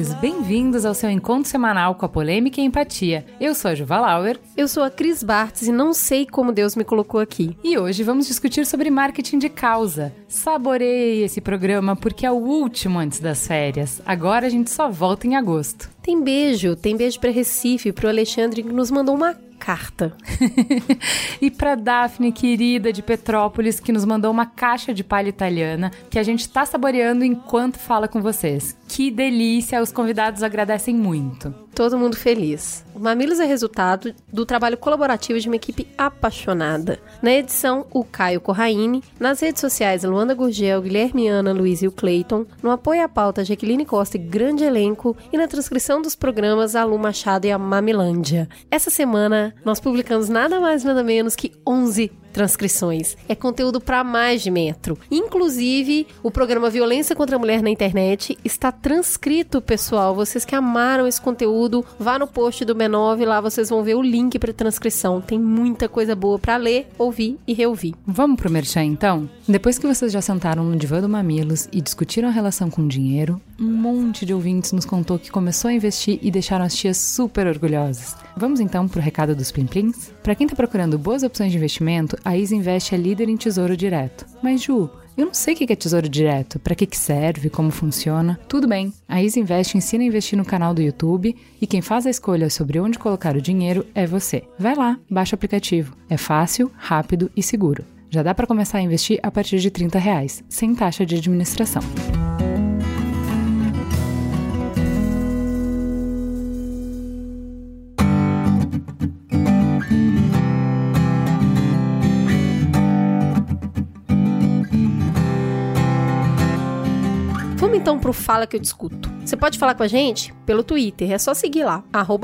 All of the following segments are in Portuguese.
ouvintes, bem-vindos ao seu encontro semanal com a polêmica e a empatia. Eu sou a Juva Lauer. Eu sou a Cris Bartz e não sei como Deus me colocou aqui. E hoje vamos discutir sobre marketing de causa. Saboreie esse programa porque é o último antes das férias. Agora a gente só volta em agosto. Tem beijo, tem beijo para Recife, pro Alexandre que nos mandou uma carta. e para Daphne, querida de Petrópolis, que nos mandou uma caixa de palha italiana que a gente está saboreando enquanto fala com vocês. Que delícia! Os convidados agradecem muito. Todo mundo feliz. O Mamilos é resultado do trabalho colaborativo de uma equipe apaixonada. Na edição, o Caio Corraine. Nas redes sociais, Luanda Gurgel, Guilherme Ana, Luiz e o Clayton. No apoio à pauta, Jaqueline Costa e grande elenco. E na transcrição dos programas, a Lu Machado e a Mamilândia. Essa semana, nós publicamos nada mais nada menos que 11 transcrições. É conteúdo para mais de metro. Inclusive, o programa Violência contra a Mulher na Internet está transcrito, pessoal. Vocês que amaram esse conteúdo, vá no post do B9, lá vocês vão ver o link para transcrição. Tem muita coisa boa para ler, ouvir e reouvir. Vamos pro merchan então? Depois que vocês já sentaram no divã do Mamilos e discutiram a relação com o dinheiro, um monte de ouvintes nos contou que começou a investir e deixaram as tias super orgulhosas. Vamos então pro recado dos Plim-Plims? Para quem tá procurando boas opções de investimento, a Isa Invest é líder em tesouro direto. Mas Ju, eu não sei o que é tesouro direto, para que, serve, como funciona. Tudo bem, a Isa Invest ensina a investir no canal do YouTube e quem faz a escolha sobre onde colocar o dinheiro é você. Vai lá, baixa o aplicativo. É fácil, rápido e seguro. Já dá para começar a investir a partir de 30 reais, sem taxa de administração. Então pro Fala Que Eu Discuto. Você pode falar com a gente pelo Twitter, é só seguir lá,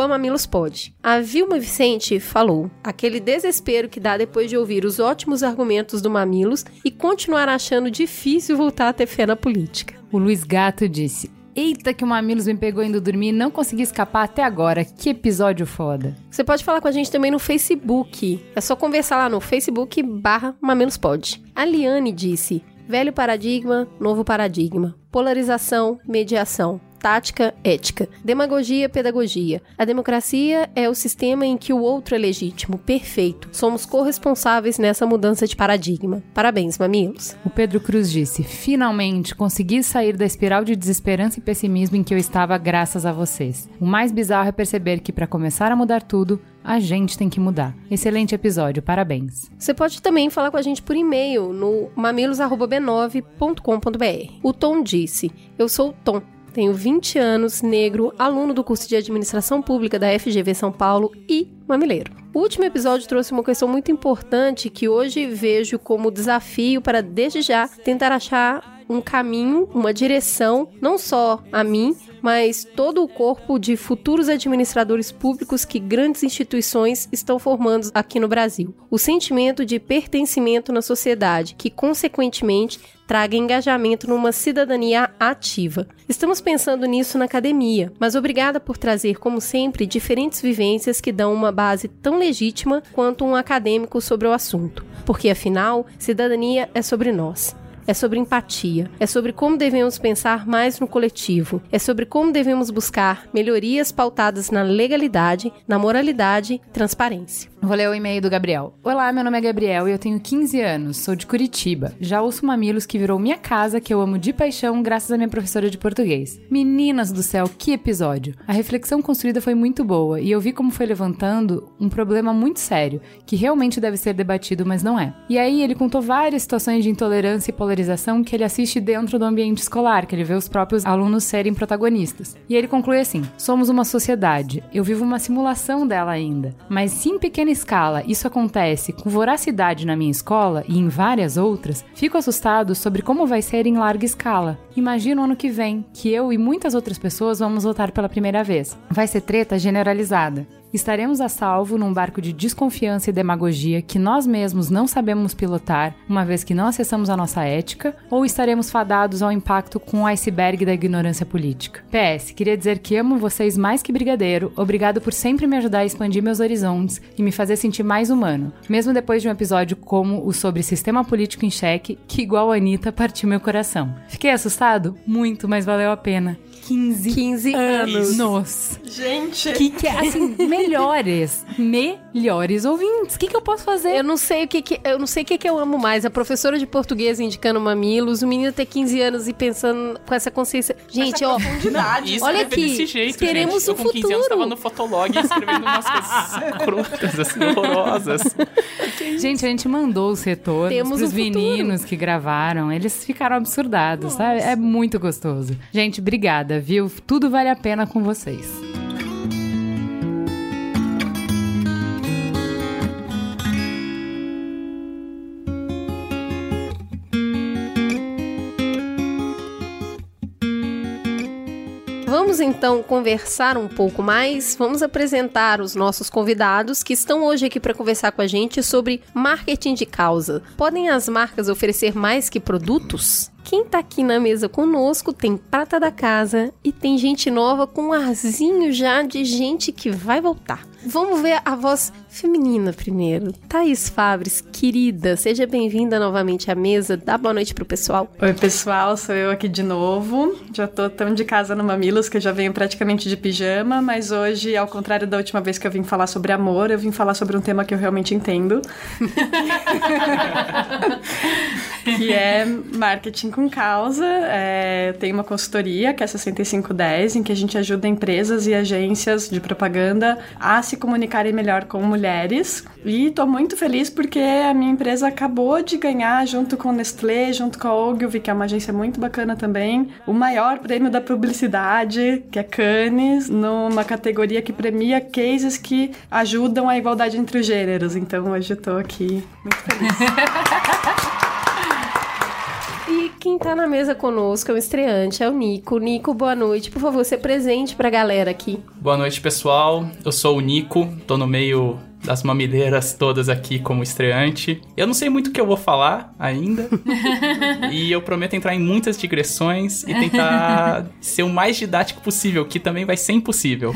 mamilospod. A Vilma Vicente falou, aquele desespero que dá depois de ouvir os ótimos argumentos do Mamilos e continuar achando difícil voltar a ter fé na política. O Luiz Gato disse, Eita, que o Mamilos me pegou indo dormir e não consegui escapar até agora. Que episódio foda. Você pode falar com a gente também no Facebook. É só conversar lá no Facebook barra Mamilospod. A Liane disse: Velho paradigma, novo paradigma. Polarização, mediação tática, ética. Demagogia, pedagogia. A democracia é o sistema em que o outro é legítimo, perfeito. Somos corresponsáveis nessa mudança de paradigma. Parabéns, mamilos. O Pedro Cruz disse: Finalmente consegui sair da espiral de desesperança e pessimismo em que eu estava graças a vocês. O mais bizarro é perceber que, para começar a mudar tudo, a gente tem que mudar. Excelente episódio, parabéns. Você pode também falar com a gente por e-mail no mamilos.b9.com.br. O Tom disse: Eu sou o Tom tenho 20 anos, negro, aluno do curso de Administração Pública da FGV São Paulo e mamileiro. O último episódio trouxe uma questão muito importante que hoje vejo como desafio para, desde já, tentar achar um caminho, uma direção, não só a mim, mas todo o corpo de futuros administradores públicos que grandes instituições estão formando aqui no Brasil. O sentimento de pertencimento na sociedade, que consequentemente traga engajamento numa cidadania ativa. Estamos pensando nisso na academia, mas obrigada por trazer, como sempre, diferentes vivências que dão uma base tão legítima quanto um acadêmico sobre o assunto. Porque afinal, cidadania é sobre nós é sobre empatia, é sobre como devemos pensar mais no coletivo, é sobre como devemos buscar melhorias pautadas na legalidade, na moralidade transparência. Vou ler o e-mail do Gabriel. Olá, meu nome é Gabriel e eu tenho 15 anos, sou de Curitiba. Já ouço Mamilos que virou minha casa, que eu amo de paixão graças à minha professora de português. Meninas do céu, que episódio! A reflexão construída foi muito boa e eu vi como foi levantando um problema muito sério, que realmente deve ser debatido, mas não é. E aí ele contou várias situações de intolerância e polarização valorização que ele assiste dentro do ambiente escolar, que ele vê os próprios alunos serem protagonistas. E ele conclui assim: somos uma sociedade, eu vivo uma simulação dela ainda. Mas se em pequena escala isso acontece com voracidade na minha escola e em várias outras, fico assustado sobre como vai ser em larga escala. Imagino ano que vem que eu e muitas outras pessoas vamos votar pela primeira vez. Vai ser treta generalizada. Estaremos a salvo num barco de desconfiança e demagogia que nós mesmos não sabemos pilotar, uma vez que não acessamos a nossa ética, ou estaremos fadados ao impacto com o iceberg da ignorância política? PS, queria dizer que amo vocês mais que brigadeiro, obrigado por sempre me ajudar a expandir meus horizontes e me fazer sentir mais humano, mesmo depois de um episódio como o sobre sistema político em xeque, que igual a Anitta partiu meu coração. Fiquei assustado? Muito, mas valeu a pena. 15, 15 anos. anos. Gente. Que que é, assim, melhores, melhores ouvintes. O que que eu posso fazer? Eu não sei o que, que eu não sei o que, que eu amo mais. A professora de português indicando mamilos, o menino ter 15 anos e pensando com essa consciência. Gente, ó, Profundidade. Isso Olha deve aqui, desse jeito, teremos gente. Eu um com 15 anos futuro. tava no Fotolog escrevendo umas coisas crutas, assim, horrorosas. Gente, a gente mandou os retornos Temos pros um futuro. meninos que gravaram. Eles ficaram absurdados, sabe? É muito gostoso. Gente, obrigada, viu? Tudo vale a pena com vocês. Vamos então conversar um pouco mais. Vamos apresentar os nossos convidados que estão hoje aqui para conversar com a gente sobre marketing de causa. Podem as marcas oferecer mais que produtos? Quem tá aqui na mesa conosco tem prata da casa e tem gente nova com um arzinho já de gente que vai voltar. Vamos ver a voz feminina primeiro. Thaís Fabres, querida, seja bem-vinda novamente à mesa. Dá boa noite pro pessoal. Oi, pessoal, sou eu aqui de novo. Já tô tão de casa no Mamilos que eu já venho praticamente de pijama, mas hoje, ao contrário da última vez que eu vim falar sobre amor, eu vim falar sobre um tema que eu realmente entendo. que é marketing com causa. É, tem uma consultoria, que é a 6510, em que a gente ajuda empresas e agências de propaganda a se comunicarem melhor com mulheres. E tô muito feliz porque a minha empresa acabou de ganhar, junto com a Nestlé, junto com a Ogilvy, que é uma agência muito bacana também, o maior prêmio da publicidade, que é Cannes, numa categoria que premia cases que ajudam a igualdade entre os gêneros. Então hoje eu tô aqui muito feliz. E quem tá na mesa conosco é o estreante, é o Nico. Nico, boa noite. Por favor, ser presente pra galera aqui. Boa noite, pessoal. Eu sou o Nico, tô no meio das mamileiras todas aqui como estreante. Eu não sei muito o que eu vou falar ainda. e eu prometo entrar em muitas digressões e tentar ser o mais didático possível, que também vai ser impossível.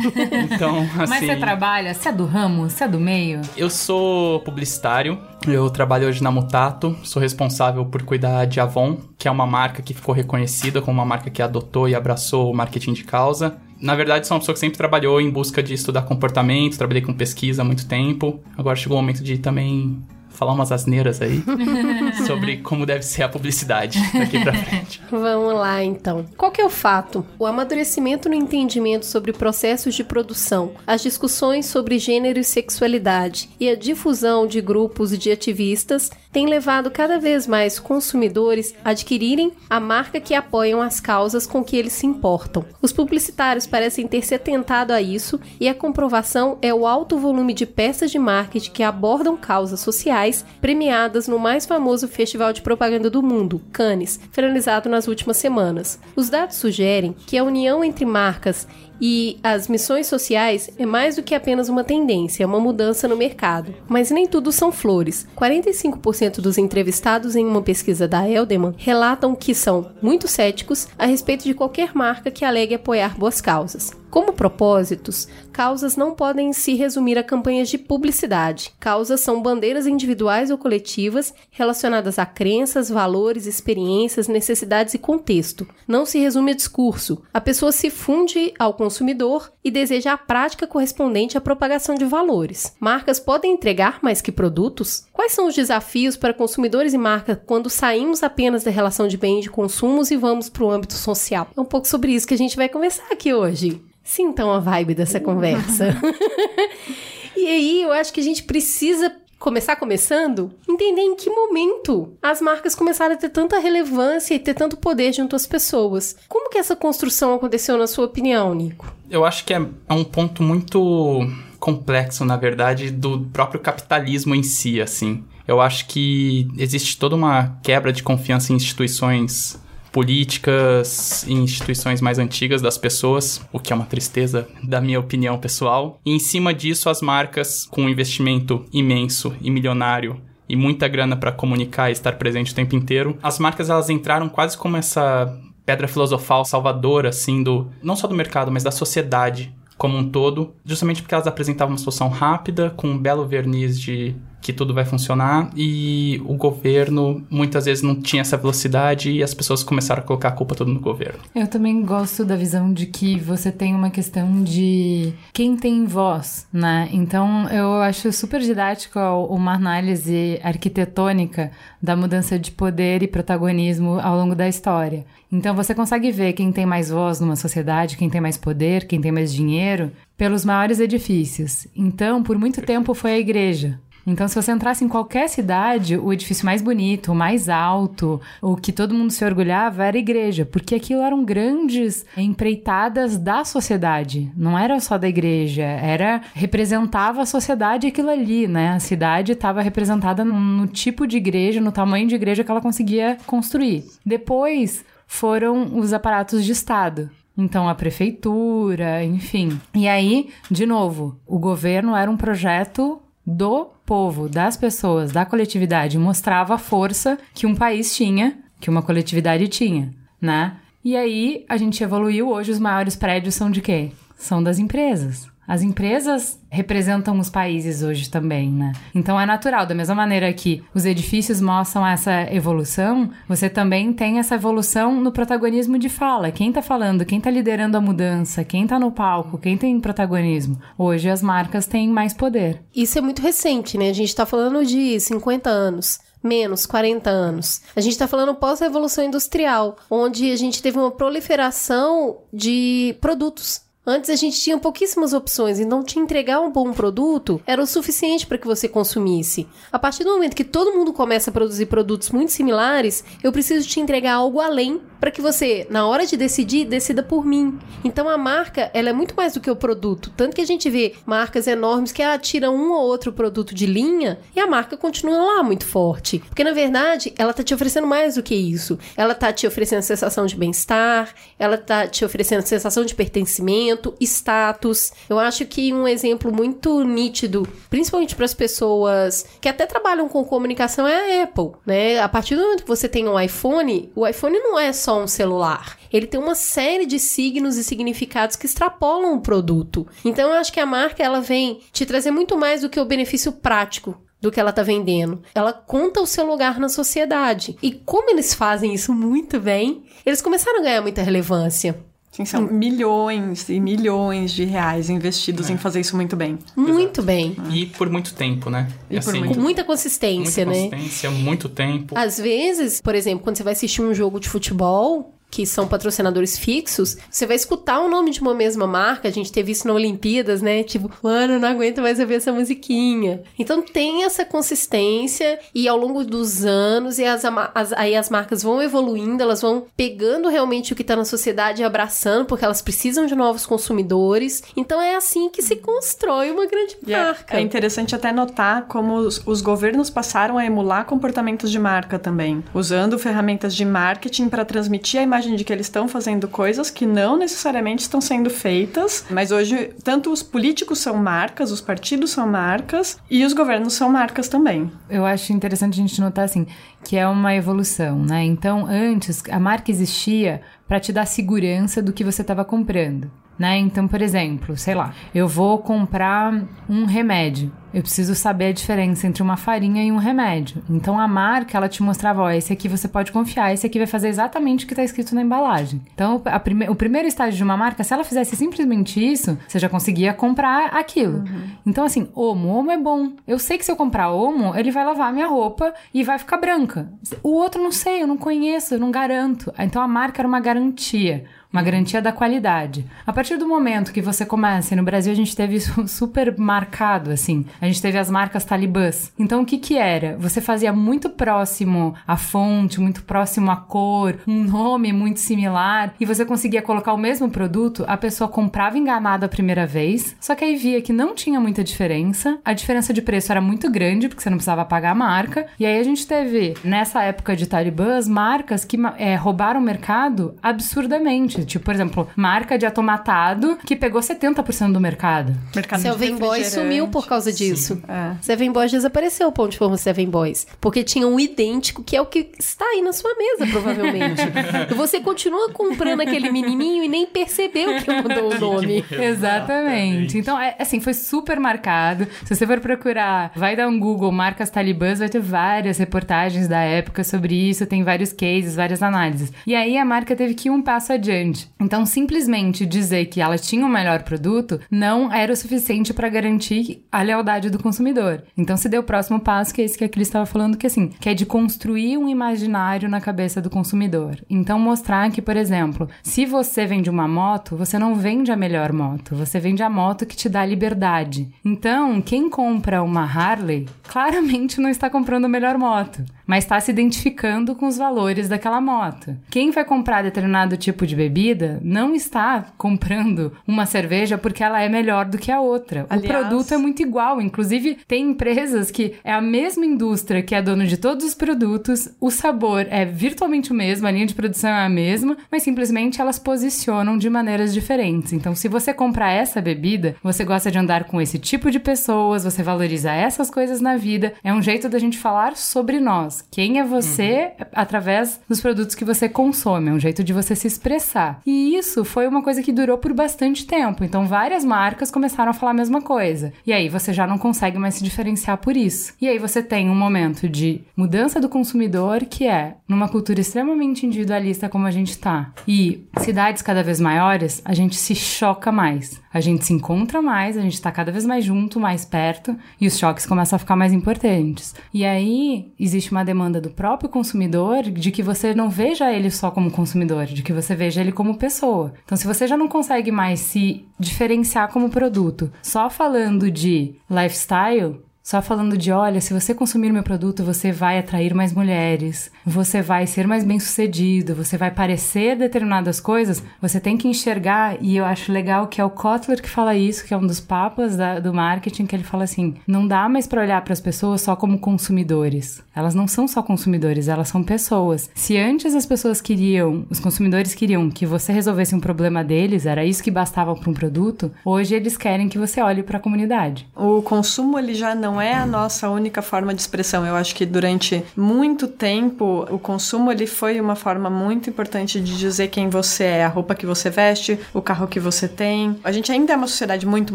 Então, assim. Mas você trabalha? Você é do ramo? Você é do meio? Eu sou publicitário, eu trabalho hoje na Mutato, sou responsável por cuidar de Avon, que é uma marca que ficou reconhecida como uma marca que adotou e abraçou o marketing de causa. Na verdade, sou uma pessoa que sempre trabalhou em busca de estudar comportamento, trabalhei com pesquisa há muito tempo. Agora chegou o momento de também falar umas asneiras aí sobre como deve ser a publicidade daqui pra frente. Vamos lá, então. Qual que é o fato? O amadurecimento no entendimento sobre processos de produção, as discussões sobre gênero e sexualidade e a difusão de grupos de ativistas têm levado cada vez mais consumidores a adquirirem a marca que apoiam as causas com que eles se importam. Os publicitários parecem ter se atentado a isso e a comprovação é o alto volume de peças de marketing que abordam causas sociais premiadas no mais famoso festival de propaganda do mundo, Cannes, finalizado nas últimas semanas. Os dados sugerem que a união entre marcas e as missões sociais é mais do que apenas uma tendência, é uma mudança no mercado. Mas nem tudo são flores. 45% dos entrevistados em uma pesquisa da Eldeman relatam que são muito céticos a respeito de qualquer marca que alegue apoiar boas causas. Como propósitos, causas não podem se resumir a campanhas de publicidade. Causas são bandeiras individuais ou coletivas relacionadas a crenças, valores, experiências, necessidades e contexto. Não se resume a discurso. A pessoa se funde ao consumidor e deseja a prática correspondente à propagação de valores. Marcas podem entregar mais que produtos? Quais são os desafios para consumidores e marcas quando saímos apenas da relação de bem e de consumos e vamos para o âmbito social? É um pouco sobre isso que a gente vai conversar aqui hoje. Sintam a vibe dessa conversa. e aí, eu acho que a gente precisa começar começando, entender em que momento as marcas começaram a ter tanta relevância e ter tanto poder junto às pessoas. Como que essa construção aconteceu na sua opinião, Nico? Eu acho que é, é um ponto muito complexo, na verdade, do próprio capitalismo em si, assim. Eu acho que existe toda uma quebra de confiança em instituições políticas e instituições mais antigas das pessoas, o que é uma tristeza da minha opinião pessoal. E em cima disso, as marcas com um investimento imenso e milionário e muita grana para comunicar e estar presente o tempo inteiro, as marcas elas entraram quase como essa pedra filosofal salvadora assim do não só do mercado, mas da sociedade como um todo, justamente porque elas apresentavam uma solução rápida com um belo verniz de que tudo vai funcionar e o governo muitas vezes não tinha essa velocidade e as pessoas começaram a colocar a culpa toda no governo. Eu também gosto da visão de que você tem uma questão de quem tem voz, né? Então eu acho super didático uma análise arquitetônica da mudança de poder e protagonismo ao longo da história. Então você consegue ver quem tem mais voz numa sociedade, quem tem mais poder, quem tem mais dinheiro, pelos maiores edifícios. Então, por muito tempo foi a igreja. Então, se você entrasse em qualquer cidade, o edifício mais bonito, o mais alto, o que todo mundo se orgulhava era a igreja, porque aquilo eram grandes empreitadas da sociedade. Não era só da igreja, era representava a sociedade aquilo ali, né? A cidade estava representada no, no tipo de igreja, no tamanho de igreja que ela conseguia construir. Depois foram os aparatos de Estado. Então, a prefeitura, enfim. E aí, de novo, o governo era um projeto do povo, das pessoas, da coletividade, mostrava a força que um país tinha, que uma coletividade tinha, né? E aí a gente evoluiu, hoje os maiores prédios são de quê? São das empresas. As empresas representam os países hoje também, né? Então é natural, da mesma maneira que os edifícios mostram essa evolução, você também tem essa evolução no protagonismo de fala. Quem tá falando, quem tá liderando a mudança, quem tá no palco, quem tem protagonismo. Hoje as marcas têm mais poder. Isso é muito recente, né? A gente tá falando de 50 anos menos 40 anos. A gente está falando pós-revolução industrial, onde a gente teve uma proliferação de produtos. Antes a gente tinha pouquíssimas opções, então te entregar um bom produto era o suficiente para que você consumisse. A partir do momento que todo mundo começa a produzir produtos muito similares, eu preciso te entregar algo além para que você, na hora de decidir, decida por mim. Então a marca, ela é muito mais do que o produto. Tanto que a gente vê marcas enormes que ah, tiram um ou outro produto de linha e a marca continua lá muito forte. Porque na verdade, ela tá te oferecendo mais do que isso. Ela tá te oferecendo sensação de bem-estar, ela tá te oferecendo sensação de pertencimento, status. Eu acho que um exemplo muito nítido, principalmente para as pessoas que até trabalham com comunicação, é a Apple, né? A partir do momento que você tem um iPhone, o iPhone não é só só um celular. Ele tem uma série de signos e significados que extrapolam o produto. Então eu acho que a marca ela vem te trazer muito mais do que o benefício prático do que ela tá vendendo. Ela conta o seu lugar na sociedade. E como eles fazem isso muito bem, eles começaram a ganhar muita relevância. Sim, são milhões e milhões de reais investidos é. em fazer isso muito bem. Muito Exato. bem. E por muito tempo, né? E, assim, muito... Com muita consistência, muita né? Consistência, muito tempo. Às vezes, por exemplo, quando você vai assistir um jogo de futebol, que são patrocinadores fixos, você vai escutar o nome de uma mesma marca. A gente teve isso na Olimpíadas, né? Tipo, mano, não aguento mais ouvir essa musiquinha. Então tem essa consistência e ao longo dos anos e as, as, aí as marcas vão evoluindo, elas vão pegando realmente o que tá na sociedade e abraçando, porque elas precisam de novos consumidores. Então é assim que se constrói uma grande é, marca. É, interessante até notar como os, os governos passaram a emular comportamentos de marca também, usando ferramentas de marketing para transmitir a imagem de que eles estão fazendo coisas que não necessariamente estão sendo feitas, mas hoje tanto os políticos são marcas, os partidos são marcas e os governos são marcas também. Eu acho interessante a gente notar assim que é uma evolução, né? Então, antes a marca existia para te dar segurança do que você estava comprando né? Então, por exemplo, sei lá, eu vou comprar um remédio. Eu preciso saber a diferença entre uma farinha e um remédio. Então a marca, ela te mostrava, ó, esse aqui você pode confiar, esse aqui vai fazer exatamente o que está escrito na embalagem. Então prime o primeiro estágio de uma marca, se ela fizesse simplesmente isso, você já conseguia comprar aquilo. Uhum. Então assim, Omo, Omo é bom. Eu sei que se eu comprar Omo, ele vai lavar a minha roupa e vai ficar branca. O outro não sei, eu não conheço, eu não garanto. Então a marca era uma garantia uma garantia da qualidade. A partir do momento que você começa, e no Brasil a gente teve isso super marcado, assim, a gente teve as marcas talibãs. Então, o que que era? Você fazia muito próximo a fonte, muito próximo à cor, um nome muito similar, e você conseguia colocar o mesmo produto, a pessoa comprava enganada a primeira vez, só que aí via que não tinha muita diferença, a diferença de preço era muito grande, porque você não precisava pagar a marca, e aí a gente teve, nessa época de talibãs, marcas que é, roubaram o mercado absurdamente. Tipo, por exemplo, marca de atomatado que pegou 70% do mercado. Mercado Seven Boys sumiu por causa disso. É. Seven Boys desapareceu o pão de forma Seven Boys. Porque tinha um idêntico que é o que está aí na sua mesa, provavelmente. e você continua comprando aquele menininho e nem percebeu que mudou o nome. Exatamente. Então, é, assim, foi super marcado. Se você for procurar, vai dar um Google marcas talibãs, vai ter várias reportagens da época sobre isso, tem vários cases, várias análises. E aí a marca teve que ir um passo adiante. Então, simplesmente dizer que ela tinha o um melhor produto não era o suficiente para garantir a lealdade do consumidor. Então, se deu o próximo passo, que é esse que a Cris estava falando, que assim, que é de construir um imaginário na cabeça do consumidor. Então, mostrar que, por exemplo, se você vende uma moto, você não vende a melhor moto, você vende a moto que te dá liberdade. Então, quem compra uma Harley, claramente não está comprando a melhor moto mas está se identificando com os valores daquela moto. Quem vai comprar determinado tipo de bebida não está comprando uma cerveja porque ela é melhor do que a outra. Aliás, o produto é muito igual. Inclusive, tem empresas que é a mesma indústria que é dona de todos os produtos, o sabor é virtualmente o mesmo, a linha de produção é a mesma, mas simplesmente elas posicionam de maneiras diferentes. Então, se você comprar essa bebida, você gosta de andar com esse tipo de pessoas, você valoriza essas coisas na vida, é um jeito da gente falar sobre nós. Quem é você uhum. através dos produtos que você consome, é um jeito de você se expressar. E isso foi uma coisa que durou por bastante tempo. Então várias marcas começaram a falar a mesma coisa. E aí você já não consegue mais se diferenciar por isso. E aí você tem um momento de mudança do consumidor que é numa cultura extremamente individualista como a gente tá. E cidades cada vez maiores, a gente se choca mais. A gente se encontra mais, a gente tá cada vez mais junto, mais perto, e os choques começam a ficar mais importantes. E aí existe uma demanda do próprio consumidor de que você não veja ele só como consumidor, de que você veja ele como pessoa. Então, se você já não consegue mais se diferenciar como produto, só falando de lifestyle, só falando de, olha, se você consumir meu produto, você vai atrair mais mulheres, você vai ser mais bem-sucedido, você vai parecer determinadas coisas, você tem que enxergar, e eu acho legal que é o Kotler que fala isso, que é um dos papas da, do marketing, que ele fala assim: não dá mais para olhar para as pessoas só como consumidores. Elas não são só consumidores, elas são pessoas. Se antes as pessoas queriam, os consumidores queriam que você resolvesse um problema deles, era isso que bastava para um produto, hoje eles querem que você olhe para a comunidade. O consumo ele já não é a nossa única forma de expressão. Eu acho que durante muito tempo o consumo ele foi uma forma muito importante de dizer quem você é, a roupa que você veste, o carro que você tem. A gente ainda é uma sociedade muito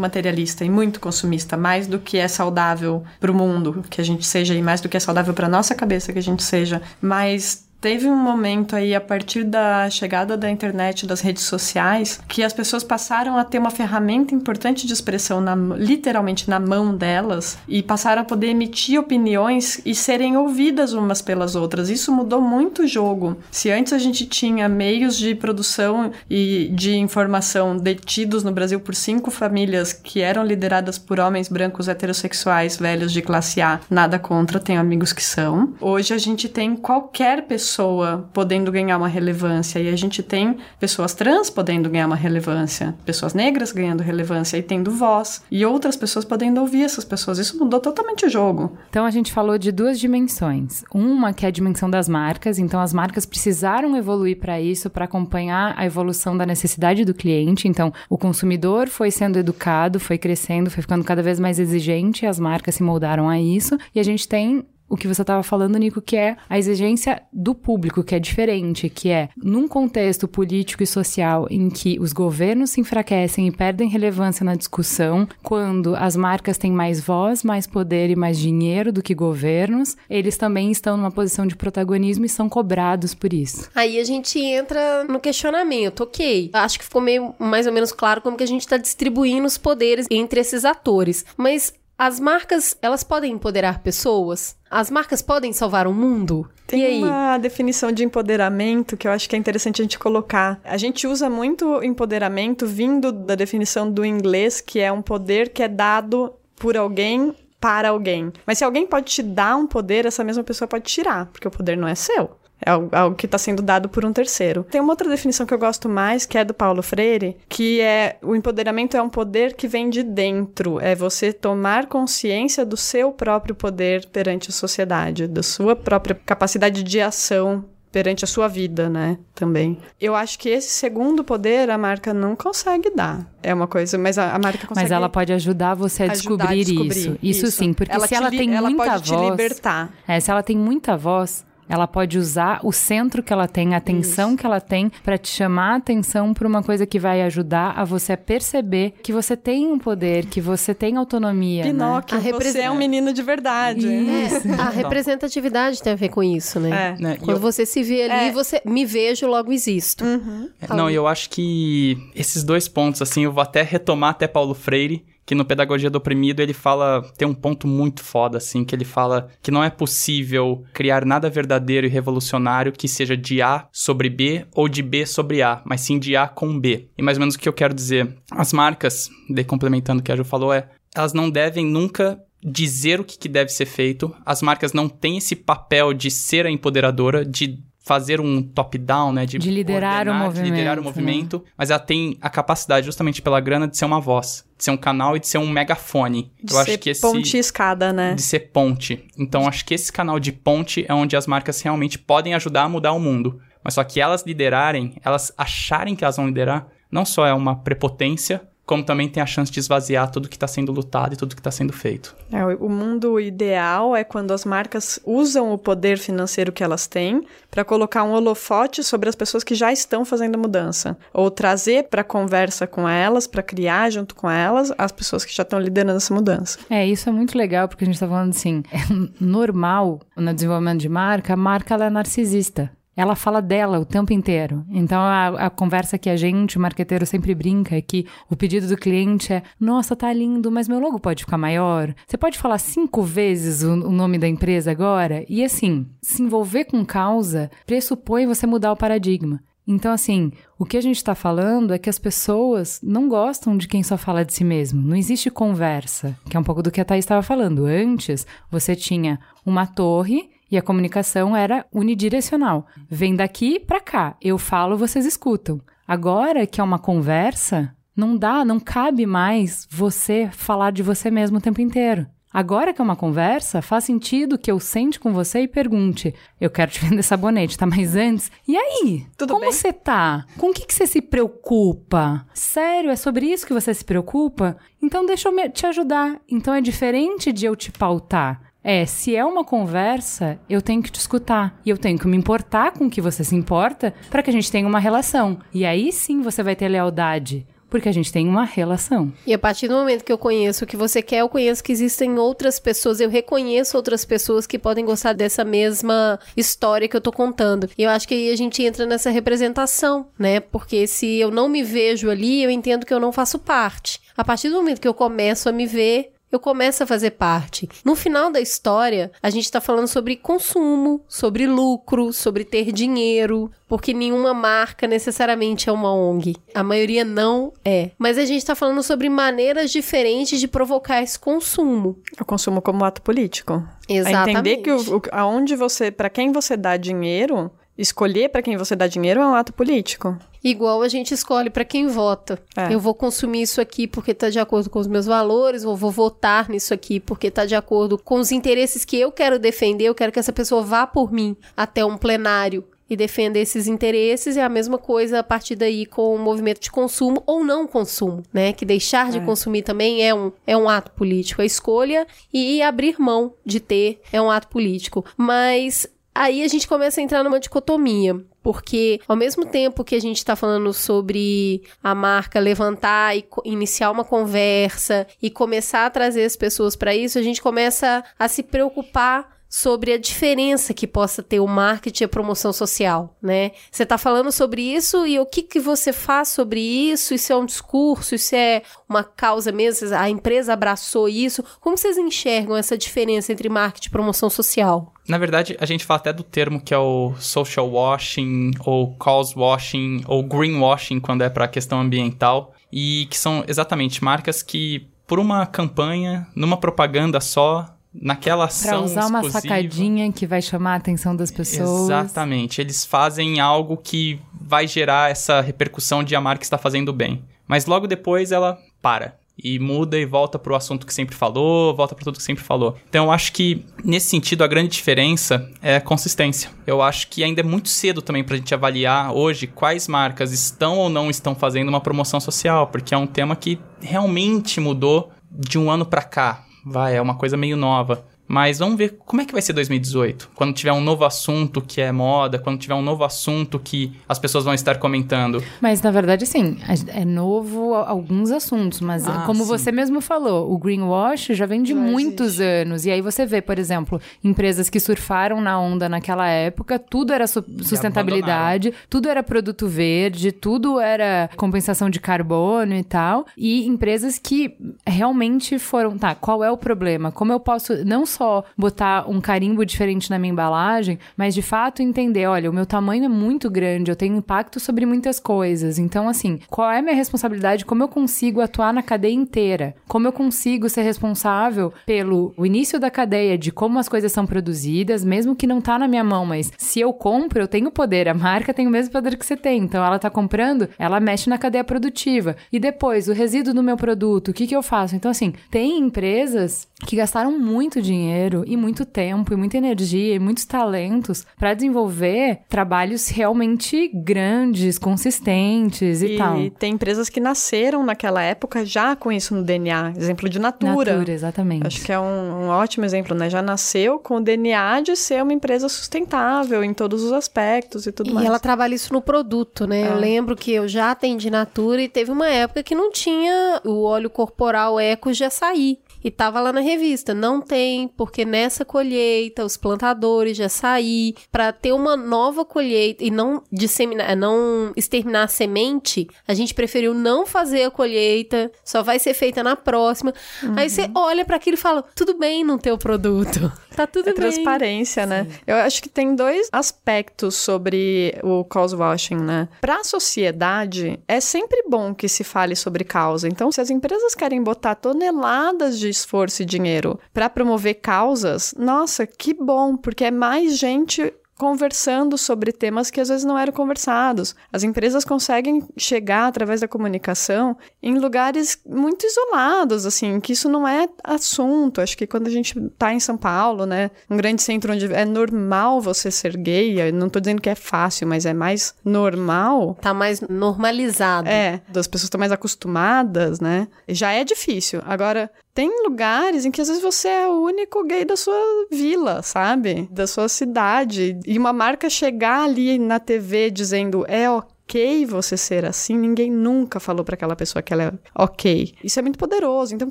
materialista e muito consumista, mais do que é saudável para o mundo que a gente seja e mais do que é saudável para nossa cabeça que a gente seja. Mas Teve um momento aí, a partir da chegada da internet, das redes sociais, que as pessoas passaram a ter uma ferramenta importante de expressão, na, literalmente na mão delas, e passaram a poder emitir opiniões e serem ouvidas umas pelas outras. Isso mudou muito o jogo. Se antes a gente tinha meios de produção e de informação detidos no Brasil por cinco famílias que eram lideradas por homens brancos heterossexuais velhos de classe A, nada contra, tenho amigos que são. Hoje a gente tem qualquer pessoa pessoa podendo ganhar uma relevância e a gente tem pessoas trans podendo ganhar uma relevância, pessoas negras ganhando relevância e tendo voz e outras pessoas podendo ouvir essas pessoas. Isso mudou totalmente o jogo. Então a gente falou de duas dimensões. Uma que é a dimensão das marcas, então as marcas precisaram evoluir para isso, para acompanhar a evolução da necessidade do cliente. Então o consumidor foi sendo educado, foi crescendo, foi ficando cada vez mais exigente, as marcas se moldaram a isso. E a gente tem o que você estava falando, Nico, que é a exigência do público, que é diferente, que é num contexto político e social em que os governos se enfraquecem e perdem relevância na discussão, quando as marcas têm mais voz, mais poder e mais dinheiro do que governos, eles também estão numa posição de protagonismo e são cobrados por isso. Aí a gente entra no questionamento, ok. Acho que ficou meio mais ou menos claro como que a gente está distribuindo os poderes entre esses atores, mas as marcas, elas podem empoderar pessoas? As marcas podem salvar o mundo? Tem uma definição de empoderamento que eu acho que é interessante a gente colocar. A gente usa muito empoderamento vindo da definição do inglês, que é um poder que é dado por alguém para alguém. Mas se alguém pode te dar um poder, essa mesma pessoa pode tirar, porque o poder não é seu. É algo, que está sendo dado por um terceiro. Tem uma outra definição que eu gosto mais, que é do Paulo Freire, que é o empoderamento é um poder que vem de dentro. É você tomar consciência do seu próprio poder perante a sociedade, da sua própria capacidade de ação perante a sua vida, né? Também. Eu acho que esse segundo poder a marca não consegue dar. É uma coisa, mas a, a marca consegue. Mas ela pode ajudar você a descobrir, a descobrir isso. isso. isso. sim, porque ela se ela tem ela muita pode voz. Te libertar. É, se ela tem muita voz, ela pode usar o centro que ela tem, a atenção Isso. que ela tem, para te chamar a atenção para uma coisa que vai ajudar a você a perceber que você tem um poder, que você tem autonomia. Né? Pinóquio, né? você é um menino de verdade. É, a representatividade tem a ver com isso, né? É. né? Quando eu... você se vê ali, é. você me vejo, logo existo. Uhum. É, não, eu acho que esses dois pontos, assim, eu vou até retomar até Paulo Freire que no Pedagogia do Oprimido ele fala, tem um ponto muito foda, assim, que ele fala que não é possível criar nada verdadeiro e revolucionário que seja de A sobre B ou de B sobre A, mas sim de A com B. E mais ou menos o que eu quero dizer, as marcas, de complementando o que a Ju falou, é, elas não devem nunca dizer o que, que deve ser feito, as marcas não têm esse papel de ser a empoderadora, de fazer um top-down, né? De, de liderar ordenar, o movimento. De liderar o movimento, né? mas ela tem a capacidade, justamente pela grana, de ser uma voz, de ser um canal e de ser um megafone. De Eu ser acho que esse, ponte e escada, né? De ser ponte. Então, acho que esse canal de ponte é onde as marcas realmente podem ajudar a mudar o mundo. Mas só que elas liderarem, elas acharem que elas vão liderar, não só é uma prepotência, como também tem a chance de esvaziar tudo que está sendo lutado e tudo que está sendo feito. É, o mundo ideal é quando as marcas usam o poder financeiro que elas têm para colocar um holofote sobre as pessoas que já estão fazendo a mudança, ou trazer para conversa com elas, para criar junto com elas as pessoas que já estão liderando essa mudança. É, isso é muito legal porque a gente está falando assim, é normal no desenvolvimento de marca, a marca ela é narcisista ela fala dela o tempo inteiro. Então a, a, conversa que a gente, o marqueteiro, sempre brinca é que o pedido do cliente é: Nossa, tá lindo, mas meu logo pode ficar maior. Você pode falar cinco vezes o, o nome da empresa agora? E assim, se envolver com causa pressupõe você mudar o paradigma. Então, assim, o que a gente está falando é que as pessoas não gostam de quem só fala de si mesmo. Não existe conversa, que é um pouco do que a Thaís estava falando. Antes, você tinha uma torre e a comunicação era unidirecional. Vem daqui para cá, eu falo, vocês escutam. Agora que é uma conversa, não dá, não cabe mais você falar de você mesmo o tempo inteiro. Agora que é uma conversa, faz sentido que eu sente com você e pergunte: Eu quero te vender sabonete, tá? Mas antes, e aí? Tudo como você tá? Com o que, que você se preocupa? Sério, é sobre isso que você se preocupa? Então deixa eu te ajudar. Então é diferente de eu te pautar. É, se é uma conversa, eu tenho que te escutar. E eu tenho que me importar com o que você se importa para que a gente tenha uma relação. E aí sim você vai ter lealdade porque a gente tem uma relação. E a partir do momento que eu conheço o que você quer, eu conheço que existem outras pessoas, eu reconheço outras pessoas que podem gostar dessa mesma história que eu tô contando. E eu acho que aí a gente entra nessa representação, né? Porque se eu não me vejo ali, eu entendo que eu não faço parte. A partir do momento que eu começo a me ver, eu começo a fazer parte. No final da história, a gente está falando sobre consumo, sobre lucro, sobre ter dinheiro, porque nenhuma marca necessariamente é uma ONG. A maioria não é. Mas a gente está falando sobre maneiras diferentes de provocar esse consumo. O consumo como ato político. Exatamente. É entender que o, o, aonde você, para quem você dá dinheiro, escolher para quem você dá dinheiro é um ato político. Igual a gente escolhe para quem vota. É. Eu vou consumir isso aqui porque está de acordo com os meus valores, ou vou votar nisso aqui porque está de acordo com os interesses que eu quero defender. Eu quero que essa pessoa vá por mim até um plenário e defenda esses interesses. É a mesma coisa a partir daí com o movimento de consumo ou não consumo, né? Que deixar de é. consumir também é um, é um ato político. A escolha e abrir mão de ter é um ato político. Mas aí a gente começa a entrar numa dicotomia. Porque ao mesmo tempo que a gente está falando sobre a marca levantar e iniciar uma conversa e começar a trazer as pessoas para isso, a gente começa a se preocupar sobre a diferença que possa ter o marketing e a promoção social, né? Você está falando sobre isso e o que, que você faz sobre isso? Isso é um discurso? Isso é uma causa mesmo? A empresa abraçou isso? Como vocês enxergam essa diferença entre marketing e promoção social? Na verdade, a gente fala até do termo que é o social washing, ou cause washing, ou greenwashing, quando é para a questão ambiental, e que são exatamente marcas que por uma campanha, numa propaganda só, naquela ação Pra usar uma exclusiva. sacadinha que vai chamar a atenção das pessoas. Exatamente. Eles fazem algo que vai gerar essa repercussão de a marca está fazendo bem. Mas logo depois ela para. E muda e volta pro assunto que sempre falou, volta para tudo que sempre falou. Então eu acho que, nesse sentido, a grande diferença é a consistência. Eu acho que ainda é muito cedo também pra gente avaliar hoje quais marcas estão ou não estão fazendo uma promoção social, porque é um tema que realmente mudou de um ano pra cá. Vai, é uma coisa meio nova. Mas vamos ver como é que vai ser 2018. Quando tiver um novo assunto que é moda, quando tiver um novo assunto que as pessoas vão estar comentando. Mas na verdade, sim, é novo alguns assuntos, mas Ah, como sim. você mesmo falou, o greenwash já vem de Já muitos anos. E aí você vê, por exemplo, empresas que surfaram na onda naquela época, tudo era su- sustentabilidade, tudo era produto verde, tudo era compensação de carbono e tal. E empresas que realmente foram, tá, qual é o problema? Como eu posso não só botar um carimbo diferente na minha embalagem, mas de fato entender, olha, o meu tamanho é muito grande, eu tenho impacto sobre muitas coisas. Então, assim, qual é a minha responsabilidade? Como eu consigo atuar na cadeia inteira? Como eu consigo ser responsável pelo início da cadeia de como as coisas são produzidas, mesmo que não tá na minha mão, mas se eu compro, eu tenho poder. A marca tem o mesmo poder que você tem. Então, ela tá comprando, ela mexe na cadeia produtiva. E depois, o resíduo do meu produto, o que que eu faço? Então, assim, tem empresas que gastaram muito dinheiro e muito tempo e muita energia e muitos talentos para desenvolver trabalhos realmente grandes, consistentes e, E tal. tem empresas que nasceram naquela época já com isso no DNA. Exemplo de Natura. Natura, exatamente. Acho que é um, um ótimo exemplo, né? Já nasceu com o DNA de ser uma empresa sustentável em todos os aspectos e tudo E mais. ela trabalha isso no produto, né? É. Eu lembro que eu já atendi Natura e teve uma época que não tinha o óleo corporal eco de açaí. E tava lá na revista, não tem, porque nessa colheita os plantadores de açaí, para ter uma nova colheita e não disseminar, não exterminar a semente, a gente preferiu não fazer a colheita, só vai ser feita na próxima. Aí você olha para aquilo e fala: "Tudo bem não ter o produto. Tá tudo É bem". transparência, né? Eu acho que tem dois aspectos sobre o cause washing, né? Para a sociedade, é sempre bom que se fale sobre causa. Então, se as empresas querem botar toneladas de esforço e dinheiro para promover causas, nossa, que bom, porque é mais gente conversando sobre temas que às vezes não eram conversados. As empresas conseguem chegar através da comunicação em lugares muito isolados, assim, que isso não é assunto. Acho que quando a gente tá em São Paulo, né, um grande centro onde é normal você ser gay, não tô dizendo que é fácil, mas é mais normal. Tá mais normalizado. É, das pessoas estão mais acostumadas, né? Já é difícil. Agora, tem lugares em que às vezes você é o único gay da sua vila, sabe? Da sua cidade. E uma marca chegar ali na TV dizendo é ok você ser assim, ninguém nunca falou pra aquela pessoa que ela é ok. Isso é muito poderoso. Então,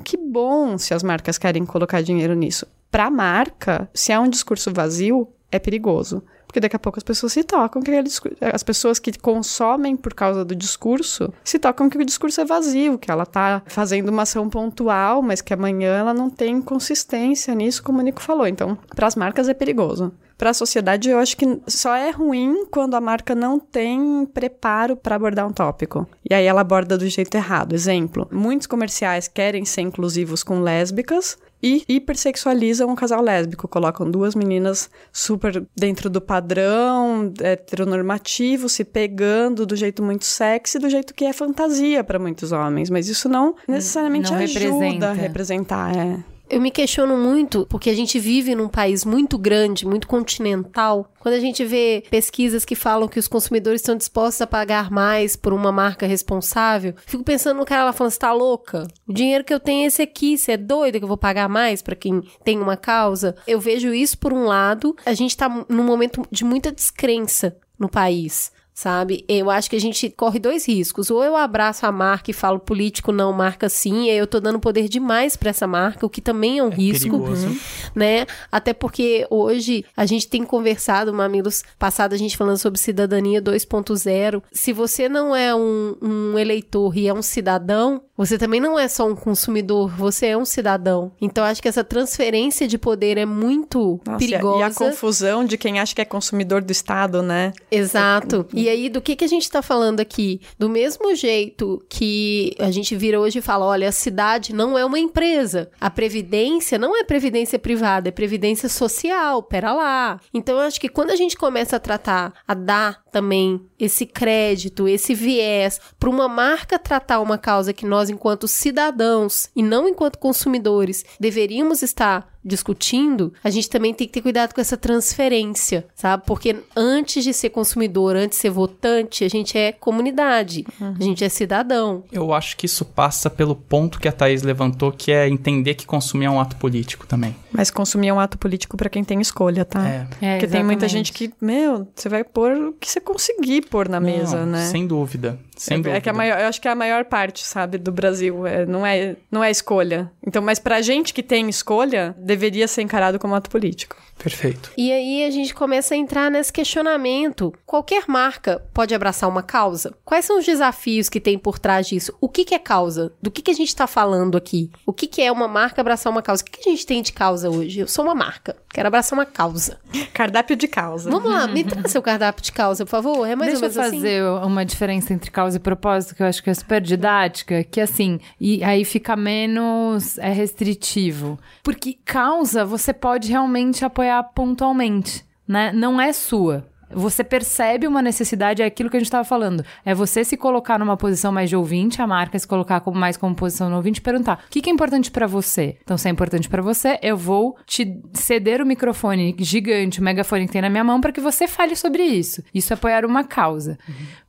que bom se as marcas querem colocar dinheiro nisso. Pra marca, se é um discurso vazio, é perigoso. Porque daqui a pouco as pessoas se tocam que discurso, as pessoas que consomem por causa do discurso se tocam que o discurso é vazio, que ela tá fazendo uma ação pontual, mas que amanhã ela não tem consistência nisso, como o Nico falou. Então, para as marcas é perigoso. Para a sociedade, eu acho que só é ruim quando a marca não tem preparo para abordar um tópico. E aí ela aborda do jeito errado. Exemplo: muitos comerciais querem ser inclusivos com lésbicas, e hipersexualizam um casal lésbico, colocam duas meninas super dentro do padrão heteronormativo, se pegando do jeito muito sexy, do jeito que é fantasia para muitos homens, mas isso não necessariamente não ajuda representa. a representar, é. Eu me questiono muito, porque a gente vive num país muito grande, muito continental. Quando a gente vê pesquisas que falam que os consumidores estão dispostos a pagar mais por uma marca responsável, fico pensando no cara lá falando: você tá louca? O dinheiro que eu tenho é esse aqui, você é doida que eu vou pagar mais pra quem tem uma causa? Eu vejo isso por um lado, a gente tá num momento de muita descrença no país. Sabe? Eu acho que a gente corre dois riscos. Ou eu abraço a marca e falo político não, marca sim, e aí eu tô dando poder demais pra essa marca, o que também é um risco perigoso. né? Até porque hoje a gente tem conversado, Mamilos, passado a gente falando sobre cidadania 2.0. Se você não é um, um eleitor e é um cidadão, Você também não é só um consumidor, você é um cidadão. Então acho que essa transferência de poder é muito Nossa, perigosa. E a confusão de quem acha que é consumidor do Estado, né? Exato. E aí, do que, que a gente tá falando aqui? Do mesmo jeito que a gente vira hoje e fala: olha, a cidade não é uma empresa. A previdência não é previdência privada, é previdência social. Pera lá. Então, eu acho que quando a gente começa a tratar, a dar também esse crédito, esse viés para uma marca tratar uma causa que nós, enquanto cidadãos e não enquanto consumidores, deveríamos estar discutindo, a gente também tem que ter cuidado com essa transferência, sabe? Porque antes de ser consumidor, antes de ser votante, a gente é comunidade, a gente é cidadão. Eu acho que isso passa pelo ponto que a Thaís levantou, que é entender que consumir é um ato político também. Mas consumir é um ato político para quem tem escolha, tá? É. É, Porque tem muita exatamente. gente que, meu, você vai pôr o que você conseguir pôr na mesa, Não, né? Sem dúvida. Sem é, dúvida. é que a maior, eu acho que é a maior parte, sabe, do Brasil. É, não, é, não é escolha. Então, mas pra gente que tem escolha, deveria ser encarado como ato político. Perfeito. E aí a gente começa a entrar nesse questionamento. Qualquer marca pode abraçar uma causa? Quais são os desafios que tem por trás disso? O que, que é causa? Do que, que a gente está falando aqui? O que, que é uma marca abraçar uma causa? O que, que a gente tem de causa hoje? Eu sou uma marca, quero abraçar uma causa. Cardápio de causa. Vamos lá, me traz seu cardápio de causa, por favor. É mais Deixa ou eu menos assim? fazer uma diferença entre causa e propósito, que eu acho que é super didática, que assim, e aí fica menos é, restritivo. Porque causa você pode realmente apoiar pontualmente, né? Não é sua. Você percebe uma necessidade, é aquilo que a gente estava falando. É você se colocar numa posição mais de ouvinte, a marca se colocar como, mais como posição no ouvinte e perguntar: o que, que é importante para você? Então, se é importante para você, eu vou te ceder o microfone gigante, o megafone que tem na minha mão, para que você fale sobre isso. Isso é apoiar uma causa.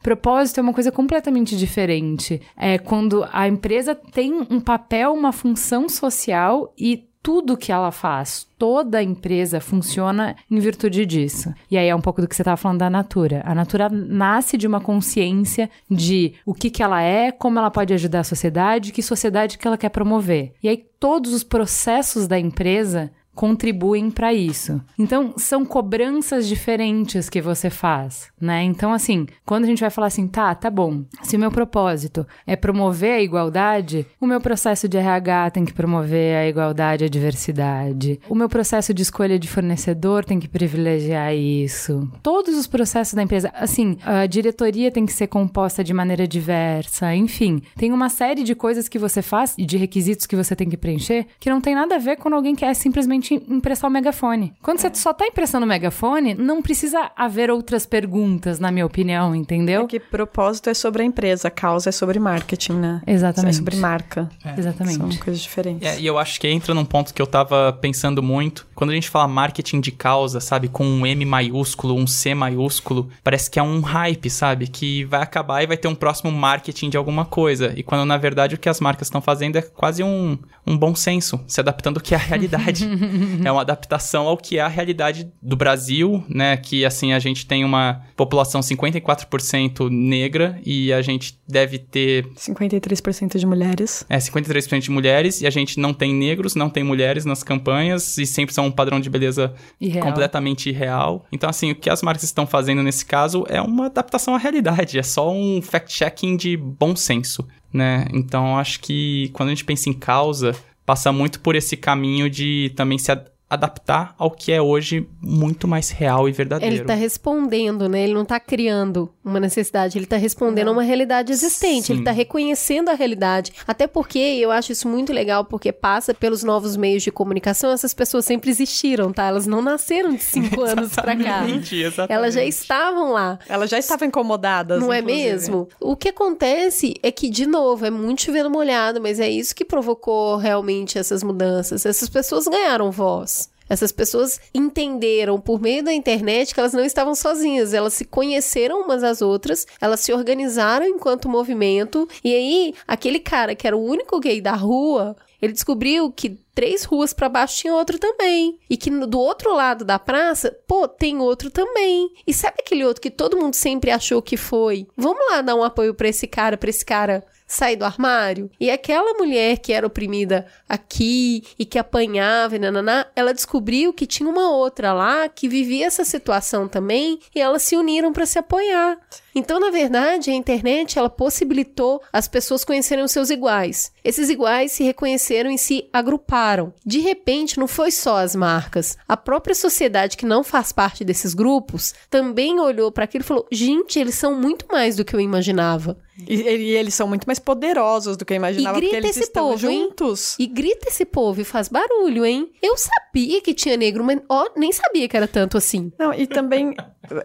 Propósito é uma coisa completamente diferente. É quando a empresa tem um papel, uma função social e tudo que ela faz, toda empresa funciona em virtude disso. E aí é um pouco do que você estava falando da Natura. A Natura nasce de uma consciência de o que, que ela é, como ela pode ajudar a sociedade, que sociedade que ela quer promover. E aí todos os processos da empresa contribuem para isso. Então, são cobranças diferentes que você faz, né? Então, assim, quando a gente vai falar assim, tá, tá bom, se o meu propósito é promover a igualdade, o meu processo de RH tem que promover a igualdade e a diversidade. O meu processo de escolha de fornecedor tem que privilegiar isso. Todos os processos da empresa, assim, a diretoria tem que ser composta de maneira diversa, enfim, tem uma série de coisas que você faz e de requisitos que você tem que preencher que não tem nada a ver quando alguém quer simplesmente emprestar o megafone. Quando você só tá emprestando o megafone, não precisa haver outras perguntas, na minha opinião, entendeu? É que propósito é sobre a empresa, causa é sobre marketing, né? Exatamente. É sobre marca. Exatamente. São coisas diferentes. É, e eu acho que entra num ponto que eu tava pensando muito. Quando a gente fala marketing de causa, sabe? Com um M maiúsculo, um C maiúsculo, parece que é um hype, sabe? Que vai acabar e vai ter um próximo marketing de alguma coisa. E quando na verdade o que as marcas estão fazendo é quase um, um bom senso, se adaptando ao que é a realidade. é uma adaptação ao que é a realidade do Brasil, né? Que assim, a gente tem uma população 54% negra e a gente deve ter 53% de mulheres. é, 53% de mulheres e a gente não tem negros, não tem mulheres nas campanhas e sempre são um padrão de beleza Irreal. completamente irreal. Então, assim, o que as marcas estão fazendo nesse caso é uma adaptação à realidade, é só um fact-checking de bom senso, né? Então, acho que quando a gente pensa em causa, passa muito por esse caminho de também se ad- adaptar ao que é hoje muito mais real e verdadeiro. Ele tá respondendo, né? Ele não tá criando uma necessidade, ele tá respondendo a uma realidade existente, Sim. ele tá reconhecendo a realidade. Até porque eu acho isso muito legal, porque passa pelos novos meios de comunicação, essas pessoas sempre existiram, tá? Elas não nasceram de cinco anos pra cá. Exatamente, exatamente. Elas já estavam lá. Elas já estavam incomodadas, Não é inclusive. mesmo? O que acontece é que, de novo, é muito chovendo molhado, mas é isso que provocou realmente essas mudanças. Essas pessoas ganharam voz. Essas pessoas entenderam por meio da internet que elas não estavam sozinhas, elas se conheceram umas às outras, elas se organizaram enquanto movimento, e aí aquele cara que era o único gay da rua, ele descobriu que três ruas pra baixo tinha outro também. E que do outro lado da praça, pô, tem outro também. E sabe aquele outro que todo mundo sempre achou que foi? Vamos lá dar um apoio pra esse cara, pra esse cara sair do armário? E aquela mulher que era oprimida aqui e que apanhava e nananá, ela descobriu que tinha uma outra lá que vivia essa situação também e elas se uniram pra se apoiar. Então, na verdade, a internet ela possibilitou as pessoas conhecerem os seus iguais. Esses iguais se reconheceram e se agruparam. De repente, não foi só as marcas. A própria sociedade que não faz parte desses grupos também olhou para aquilo e falou: gente, eles são muito mais do que eu imaginava. E, e eles são muito mais poderosos do que eu imaginava, E grita porque eles esse estão povo, hein? juntos. E grita esse povo e faz barulho, hein? Eu sabia que tinha negro, mas ó, nem sabia que era tanto assim. Não, e também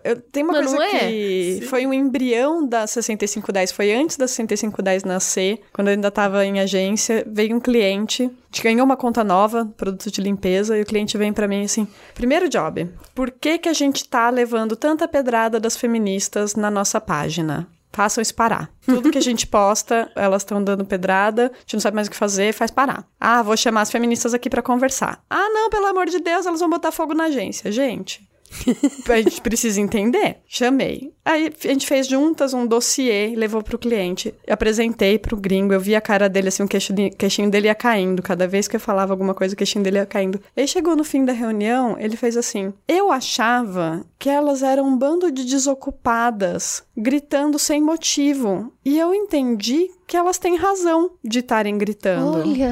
eu, tem uma Mas coisa não é? que foi um embrião da 6510, foi antes da 6510 nascer, quando eu ainda estava em agência, veio um cliente, a gente ganhou uma conta nova, produto de limpeza, e o cliente vem pra mim assim: "Primeiro job, por que que a gente tá levando tanta pedrada das feministas na nossa página?" Façam isso parar. Tudo que a gente posta, elas estão dando pedrada, a gente não sabe mais o que fazer, faz parar. Ah, vou chamar as feministas aqui pra conversar. Ah, não, pelo amor de Deus, elas vão botar fogo na agência. Gente, a gente precisa entender. Chamei. Aí a gente fez juntas um dossiê, levou pro cliente. Eu apresentei pro gringo, eu vi a cara dele assim, o queixinho dele ia caindo. Cada vez que eu falava alguma coisa, o queixinho dele ia caindo. Aí chegou no fim da reunião, ele fez assim: Eu achava que elas eram um bando de desocupadas, gritando sem motivo. E eu entendi que elas têm razão de estarem gritando. Olha.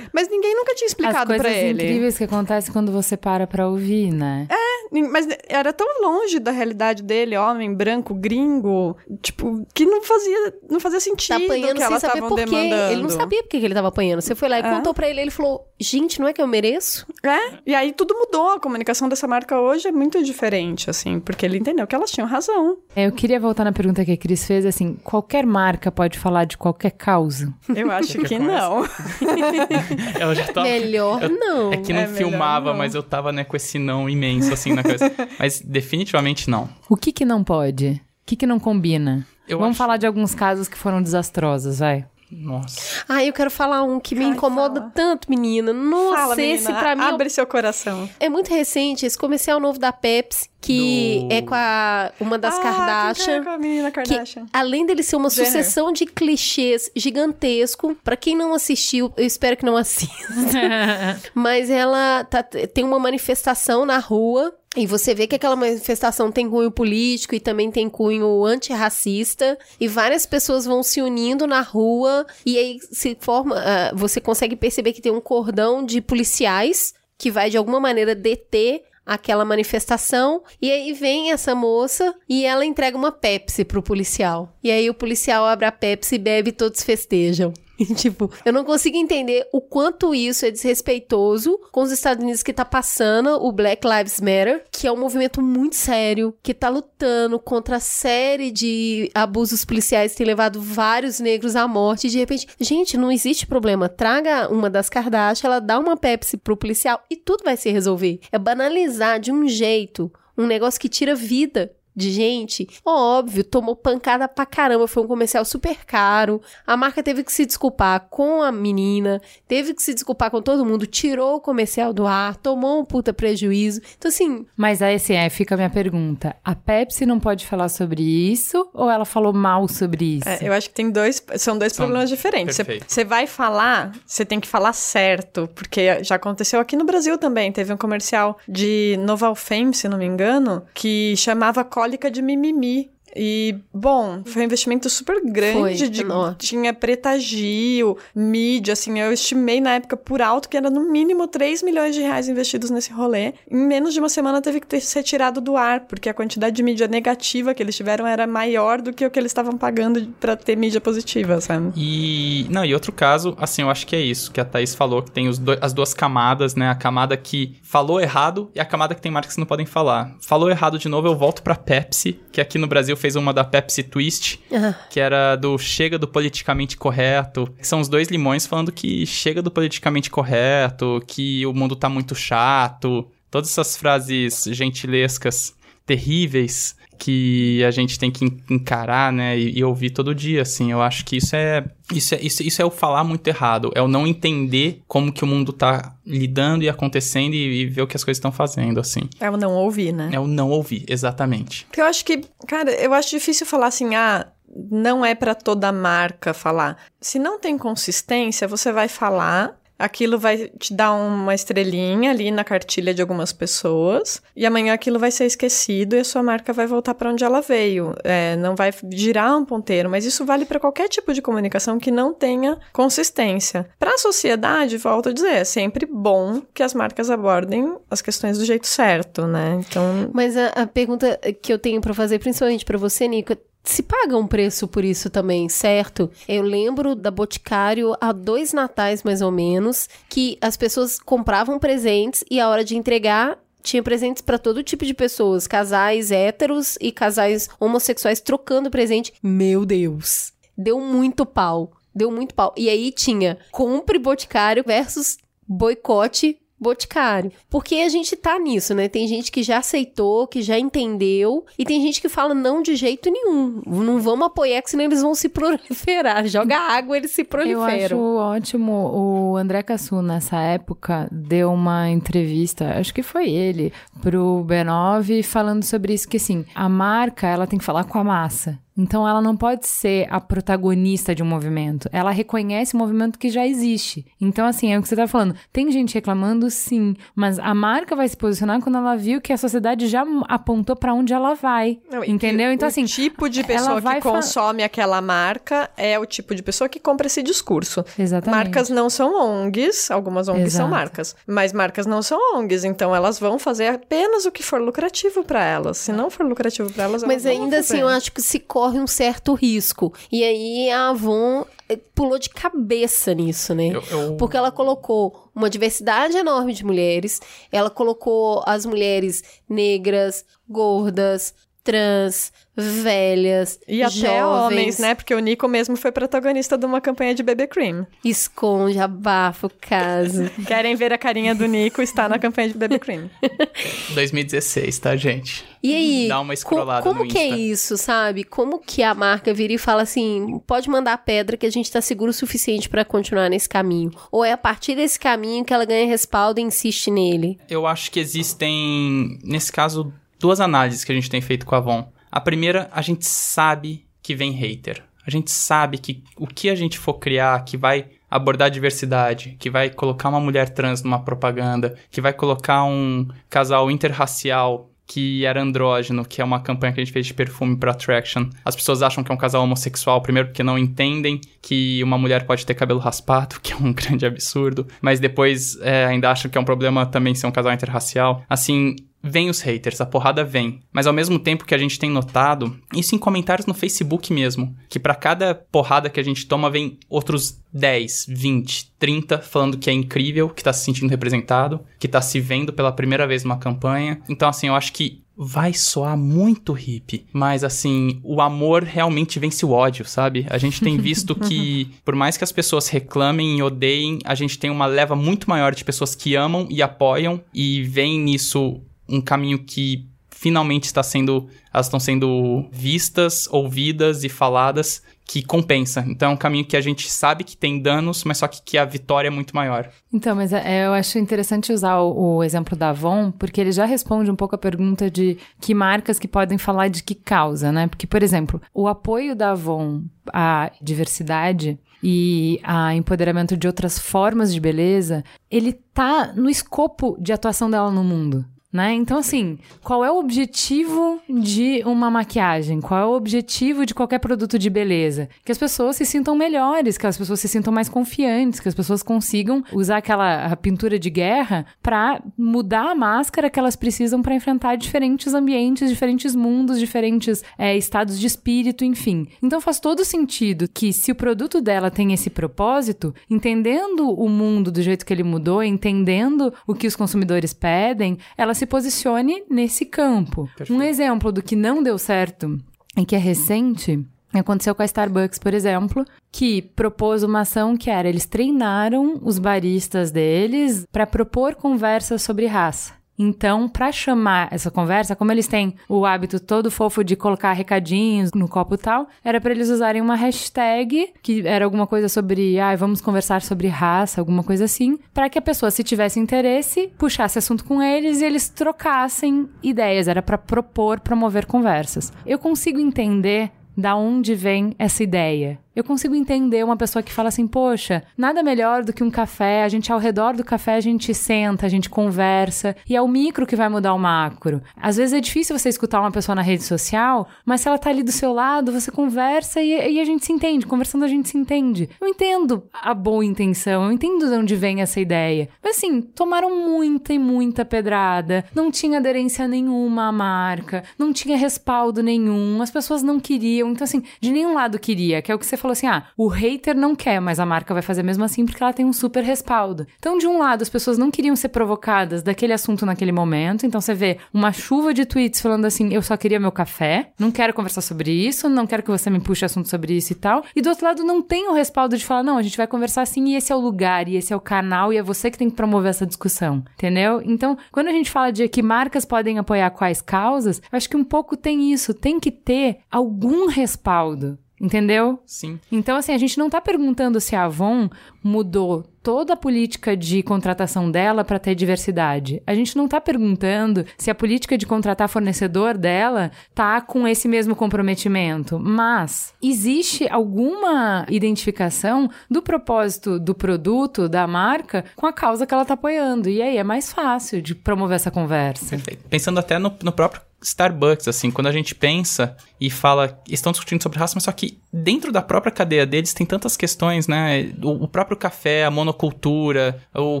Mas ninguém nunca tinha As explicado coisas pra ele. incríveis que acontecem quando você para pra ouvir, né? Nin- Mas era tão longe da realidade dele, homem branco, gringo, tipo, que não fazia, não fazia sentido Tá apanhando que elas estavam demandando. Ele não sabia por que ele tava apanhando. Você foi lá e É. contou pra ele, ele falou: Gente, não é que eu mereço? É, e aí tudo mudou. A comunicação dessa marca hoje é muito diferente, assim, porque ele entendeu que elas tinham razão. É, Eu queria voltar na pergunta que a Cris fez, assim, qualquer marca pode falar de qualquer causa? Eu acho que começar? não. Eu já tava... Melhor eu- não. É que não É filmava, não. mas eu tava, né, com esse não imenso, assim, na cabeça. mas definitivamente não. O que que não pode? O que que não combina? Eu Vamos acho- falar de alguns casos que foram desastrosos, vai. Nossa. Ah, eu quero falar um que me Ai, incomoda fala. tanto, menina. Nossa, Fala, esse menina, pra mim é abre seu coração. É muito recente esse comercial novo da Pepsi, que Do- é com a, uma das ah, quem que é Kardashian. com a menina Que, Kardashian. além dele ser uma Jenner. sucessão de clichês gigantesco, pra quem não assistiu, eu espero que não assista. Mas ela tá- tem uma manifestação na rua. E você vê que aquela manifestação tem cunho político e também tem cunho antirracista. E várias pessoas vão se unindo na rua. E aí se forma. ah, você consegue perceber que tem um cordão de policiais que vai de alguma maneira deter aquela manifestação. E aí vem essa moça e ela entrega uma Pepsi pro policial. E aí o policial abre a Pepsi e bebe e todos festejam. Tipo, eu não consigo entender o quanto isso é desrespeitoso com os Estados Unidos que tá passando o Black Lives Matter, que é um movimento muito sério, que tá lutando contra a série de abusos policiais que tem levado vários negros à morte. E de repente, gente, não existe problema. Traga uma das Kardashian, ela dá uma Pepsi pro policial e tudo vai se resolver. É banalizar de um jeito um negócio que tira vida de gente. Óbvio, tomou pancada pra caramba, foi um comercial super caro. A marca teve que se desculpar com a menina, teve que se desculpar com todo mundo, tirou o comercial do ar, tomou um puta prejuízo. Então, assim, Mas aí, assim, aí fica a minha pergunta. A Pepsi não pode falar sobre isso ou ela falou mal sobre isso? É, eu acho que tem dois, são dois São- problemas diferentes. Você- vai falar, você tem que falar certo, porque já aconteceu aqui no Brasil também. Teve um comercial de Noval Fame, se não me engano, que chamava cólica de mimimi. E, bom, foi um investimento super grande. Foi, de- tinha Preta Gil, mídia, assim, eu estimei na época por alto que era no mínimo 3 milhões de reais investidos nesse rolê. Em menos de uma semana teve que ter, ser tirado do ar, porque a quantidade de mídia negativa que eles tiveram era maior do que o que eles estavam pagando pra ter mídia positiva, sabe? E. Não, e outro caso, assim, eu acho que é isso que a Thaís falou, que tem os do- as duas camadas, né? A camada que falou errado e a camada que tem marcas que não podem falar. Falou errado de novo, eu volto pra Pepsi, que aqui no Brasil fez uma da Pepsi Twist, ah, que era do chega do politicamente correto. São os dois limões falando que chega do politicamente correto, que o mundo tá muito chato. Todas essas frases gentilescas terríveis que a gente tem que en- encarar, né, e, e ouvir todo dia, assim. Eu acho que isso é, isso é isso, isso é o falar muito errado, é o não entender como que o mundo tá lidando e acontecendo e, e ver o que as coisas estão fazendo, assim. É o não ouvir, né? É o não ouvir, exatamente. Porque eu acho que, cara, eu acho difícil falar assim, ah, não é pra toda marca falar. Se não tem consistência, você vai falar aquilo vai te dar uma estrelinha ali na cartilha de algumas pessoas, e amanhã aquilo vai ser esquecido e a sua marca vai voltar para onde ela veio. É, não vai girar um ponteiro, mas isso vale para qualquer tipo de comunicação que não tenha consistência. Para a sociedade, volto a dizer, é sempre bom que as marcas abordem as questões do jeito certo, né? Então. Mas a, a pergunta que eu tenho para fazer, principalmente para você, Nico, se paga um preço por isso também, certo? Eu lembro da Boticário há dois natais mais ou menos, que as pessoas compravam presentes e a hora de entregar tinha presentes para todo tipo de pessoas, casais héteros e casais homossexuais trocando presente. Meu Deus, deu muito pau. Deu muito pau. E aí tinha compre Boticário versus boicote Boticário. Porque a gente tá nisso, né? Tem gente que já aceitou, que já entendeu, e tem gente que fala não de jeito nenhum. Não vamos apoiar, que senão eles vão se proliferar. Joga água, eles se proliferam. Eu acho ótimo. O André Cassu, nessa época, deu uma entrevista, acho que foi ele, pro B9, falando sobre isso, que assim, a marca, ela tem que falar com a massa. Então ela não pode ser a protagonista de um movimento. Ela reconhece o movimento que já existe. Então, assim, é o que você tá falando. Tem gente reclamando, sim, mas a marca vai se posicionar quando ela viu que a sociedade já apontou para onde ela vai. Não, entendeu? Então, o assim. O tipo de pessoa que consome aquela marca é o tipo de pessoa que compra esse discurso. Exatamente. Marcas não são ONGs, algumas ONGs Exato. são marcas, mas marcas não são ONGs, então elas vão fazer apenas o que for lucrativo para elas. Se não for lucrativo para elas, mas elas ainda assim, eu acho que se corre um certo risco. E aí a Avon eh, pulou de cabeça nisso, né? Eu, eu... Porque ela colocou uma diversidade enorme de mulheres, ela colocou as mulheres negras, gordas, trans, velhas, e até jovens. homens, né? Porque o Nico mesmo foi protagonista de uma campanha de BB Cream. Esconde, abafa o caso. Querem ver a carinha do Nico? Está na campanha de BB Cream. 2016, tá, gente? E aí? Dá uma escrolada co como no que é isso, sabe? Como que a marca vira e fala assim, pode mandar pedra que a gente tá seguro o suficiente para continuar nesse caminho? Ou é a partir desse caminho que ela ganha respaldo e insiste nele? Eu acho que existem, nesse caso, duas análises que a gente tem feito com a Avon. A primeira, a gente sabe que vem hater. A gente sabe que o que a gente for criar que vai abordar diversidade, que vai colocar uma mulher trans numa propaganda, que vai colocar um casal interracial que era andrógeno, que é uma campanha que a gente fez de perfume para Attraction. As pessoas acham que é um casal homossexual, primeiro porque não entendem que uma mulher pode ter cabelo raspado, que é um grande absurdo, mas depois é, ainda acham que é um problema também ser um casal interracial. Assim, vem os haters, a porrada vem. Mas ao mesmo tempo que a gente tem notado, isso em comentários no Facebook mesmo, que para cada porrada que a gente toma vem outros 10, 20, 30 falando que é incrível, que tá se sentindo representado, que tá se vendo pela primeira vez numa campanha. Então assim, eu acho que vai soar muito hippie, mas assim, o amor realmente vence o ódio, sabe? A gente tem visto que, por mais que as pessoas reclamem e odeiem, a gente tem uma leva muito maior de pessoas que amam e apoiam e veem nisso um caminho que finalmente está sendo, elas estão sendo vistas, ouvidas e faladas que compensa. Então é um caminho que a gente sabe que tem danos, mas só que, que a vitória é muito maior. Então, mas é, eu acho interessante usar o, o, exemplo da Avon, porque ele já responde um pouco a pergunta de que marcas que podem falar de que causa, né? Porque, por exemplo, o apoio da Avon à diversidade e a empoderamento de outras formas de beleza, ele tá no escopo de atuação dela no mundo né? Então, assim, qual é o objetivo de uma maquiagem? Qual é o objetivo de qualquer produto de beleza? Que as pessoas se sintam melhores, que as pessoas se sintam mais confiantes, que as pessoas consigam usar aquela pintura de guerra para mudar a máscara que elas precisam para enfrentar diferentes ambientes, diferentes mundos, diferentes é, estados de espírito, enfim. Então, faz todo sentido que se o produto dela tem esse propósito, entendendo o mundo do jeito que ele mudou, entendendo o que os consumidores pedem, ela se posicione nesse campo. Perfeito. Um exemplo do que não deu certo e que é recente Aconteceu com a Starbucks, por exemplo, que propôs uma ação que era eles treinaram os baristas deles para propor conversas sobre raça. Então, para chamar essa conversa, como eles têm o hábito todo fofo de colocar recadinhos no copo tal, era para eles usarem uma hashtag que era alguma coisa sobre, ah, vamos conversar sobre raça, alguma coisa assim, para que a pessoa, se tivesse interesse, puxasse assunto com eles e eles trocassem ideias. Era para propor, promover conversas. Eu consigo entender da onde vem essa ideia Eu consigo entender uma pessoa que fala assim, poxa, nada melhor do que um café, a gente ao redor do café a gente senta, a gente conversa, e é o micro que vai mudar o macro. Às vezes é difícil você escutar uma pessoa na rede social, mas se ela tá ali do seu lado, você conversa e, e a gente se entende, conversando a gente se entende. Eu entendo a boa intenção, eu entendo de onde vem essa ideia. Mas assim, tomaram muita e muita pedrada, não tinha aderência nenhuma à marca, não tinha respaldo nenhum, as pessoas não queriam, então assim, de nenhum lado queria, que é o que você falou assim: ah, o hater não quer, mas a marca vai fazer mesmo assim porque ela tem um super respaldo. Então, de um lado, as pessoas não queriam ser provocadas daquele assunto naquele momento. Então, você vê uma chuva de tweets falando assim: eu só queria meu café, não quero conversar sobre isso, não quero que você me puxe assunto sobre isso e tal. E do outro lado, não tem o respaldo de falar: não, a gente vai conversar assim e esse é o lugar, e esse é o canal, e é você que tem que promover essa discussão, entendeu? Então, quando a gente fala de que marcas podem apoiar quais causas, acho que um pouco tem isso, tem que ter algum respaldo. Entendeu? Sim. Então, assim, a gente não tá perguntando se a Avon mudou toda a política de contratação dela para ter diversidade. A gente não tá perguntando se a política de contratar fornecedor dela tá com esse mesmo comprometimento, mas existe alguma identificação do propósito do produto, da marca, com a causa que ela tá apoiando. E aí é mais fácil de promover essa conversa. Perfeito. Pensando até no, no próprio Starbucks, assim, quando a gente pensa e fala, estão discutindo sobre raça, mas só que dentro da própria cadeia deles tem tantas questões, né? O, o próprio café, a monocultura, o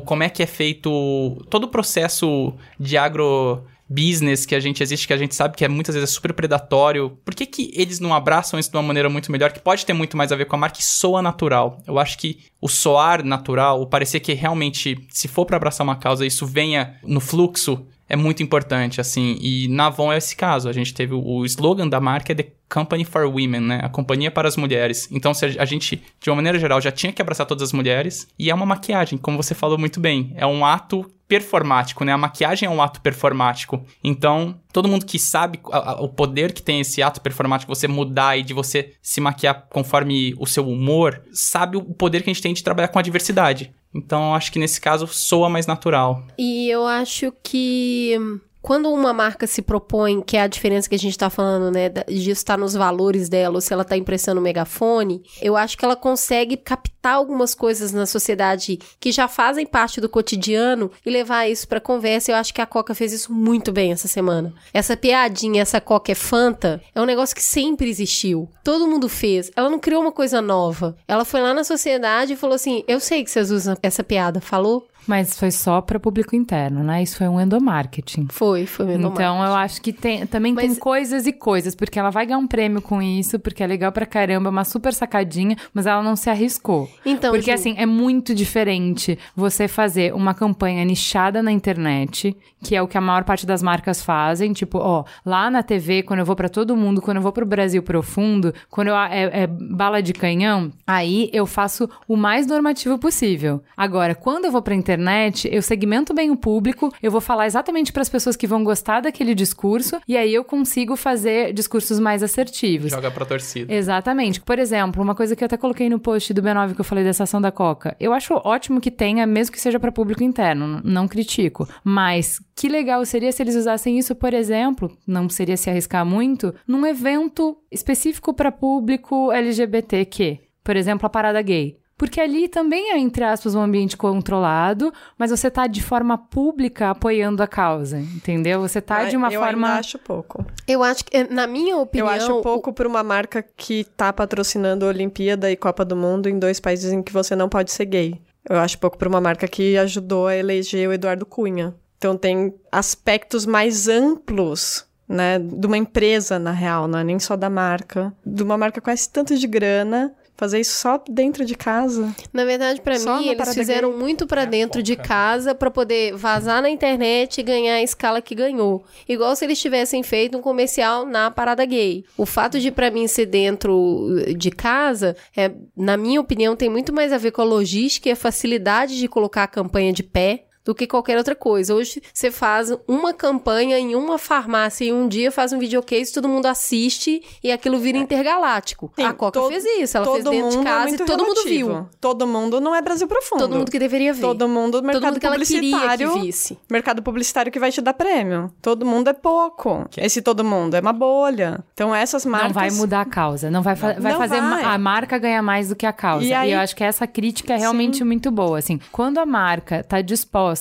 como é que é feito todo o processo de agro business que a gente existe, que a gente sabe que é muitas vezes é super predatório. Por que, que eles não abraçam isso de uma maneira muito melhor, que pode ter muito mais a ver com a marca e soa natural? Eu acho que o soar natural, o parecer que realmente, se for para abraçar uma causa, isso venha no fluxo, é muito importante, assim. E na Avon é esse caso. A gente teve o, slogan da marca é The Company for Women, né? A companhia para as mulheres. Então, a, gente, de uma maneira geral, já tinha que abraçar todas as mulheres. E é uma maquiagem, como você falou muito bem. É um ato performático, né? A maquiagem é um ato performático. Então, todo mundo que sabe o poder que tem esse ato performático, você mudar e de você se maquiar conforme o seu humor, sabe o poder que a gente tem de trabalhar com a diversidade. Então, acho que nesse caso soa mais natural. E eu acho que quando uma marca se propõe, que é a diferença que a gente está falando, né, de estar nos valores dela, ou se ela está impressando o megafone, eu acho que ela consegue captar algumas coisas na sociedade que já fazem parte do cotidiano e levar isso para conversa. Eu acho que a Coca fez isso muito bem essa semana. Essa piadinha, essa Coca é Fanta, é um negócio que sempre existiu. Todo mundo fez. Ela não criou uma coisa nova. Ela foi lá na sociedade e falou assim: Eu sei que vocês usam essa piada. Falou? Mas foi só para público interno, né? Isso foi um endomarketing. Foi, foi um endomarketing. Então eu acho que tem, também mas... tem coisas e coisas, porque ela vai ganhar um prêmio com isso, porque é legal pra caramba, uma super sacadinha, mas ela não se arriscou. Então, porque Ju... assim, é muito diferente você fazer uma campanha nichada na internet, que é o que a maior parte das marcas fazem, tipo, ó, lá na TV, quando eu vou para todo mundo, quando eu vou pro Brasil profundo, quando eu, é, é bala de canhão, aí eu faço o mais normativo possível. Agora, quando eu vou pra internet, internet, eu segmento bem o público, eu vou falar exatamente para as pessoas que vão gostar daquele discurso e aí eu consigo fazer discursos mais assertivos. Joga pra torcida. Exatamente. Por exemplo, uma coisa que eu até coloquei no post do B9 que eu falei dessa ação da Coca. Eu acho ótimo que tenha, mesmo que seja para público interno, não critico. Mas que legal seria se eles usassem isso, por exemplo, não seria se arriscar muito, num evento específico para público LGBTQ. Por exemplo, a parada gay. Porque ali também é, entre aspas, um ambiente controlado, mas você tá de forma pública apoiando a causa, entendeu? Você tá de uma eu forma. Eu acho pouco. Eu acho que, na minha opinião. Eu acho pouco por uma marca que tá patrocinando a Olimpíada e Copa do Mundo em dois países em que você não pode ser gay. Eu acho pouco por uma marca que ajudou a eleger o Eduardo Cunha. Então tem aspectos mais amplos né, de uma empresa, na real, não é nem só da marca. De uma marca com esse tanto de grana fazer isso só dentro de casa. Na verdade, para mim, eles fizeram muito para é dentro de casa para poder vazar na internet e ganhar a escala que ganhou. Igual se eles tivessem feito um comercial na parada gay. O fato de para mim ser dentro de casa, é, na minha opinião, tem muito mais a ver com a logística e a facilidade de colocar a campanha de pé do que qualquer outra coisa. Hoje você faz uma campanha em uma farmácia e um dia faz um videocase, todo mundo assiste e aquilo vira intergaláctico. Sim, a Coca todo- fez isso, ela fez todo dentro de mundo é casa e muito todo mundo relativo. viu. Todo mundo não é Brasil profundo. Todo mundo que deveria ver. Todo mundo do mercado mundo que ela queria que publicitário. visse. Mercado publicitário que vai te dar prêmio. Todo mundo é pouco. Esse todo mundo é uma bolha. Então essas marcas. Não vai mudar a causa, não vai, fa- vai Não fazer vai. a marca ganhar mais do que a causa. E E, aí- eu acho que essa crítica é realmente muito boa, assim. Quando a marca está disposta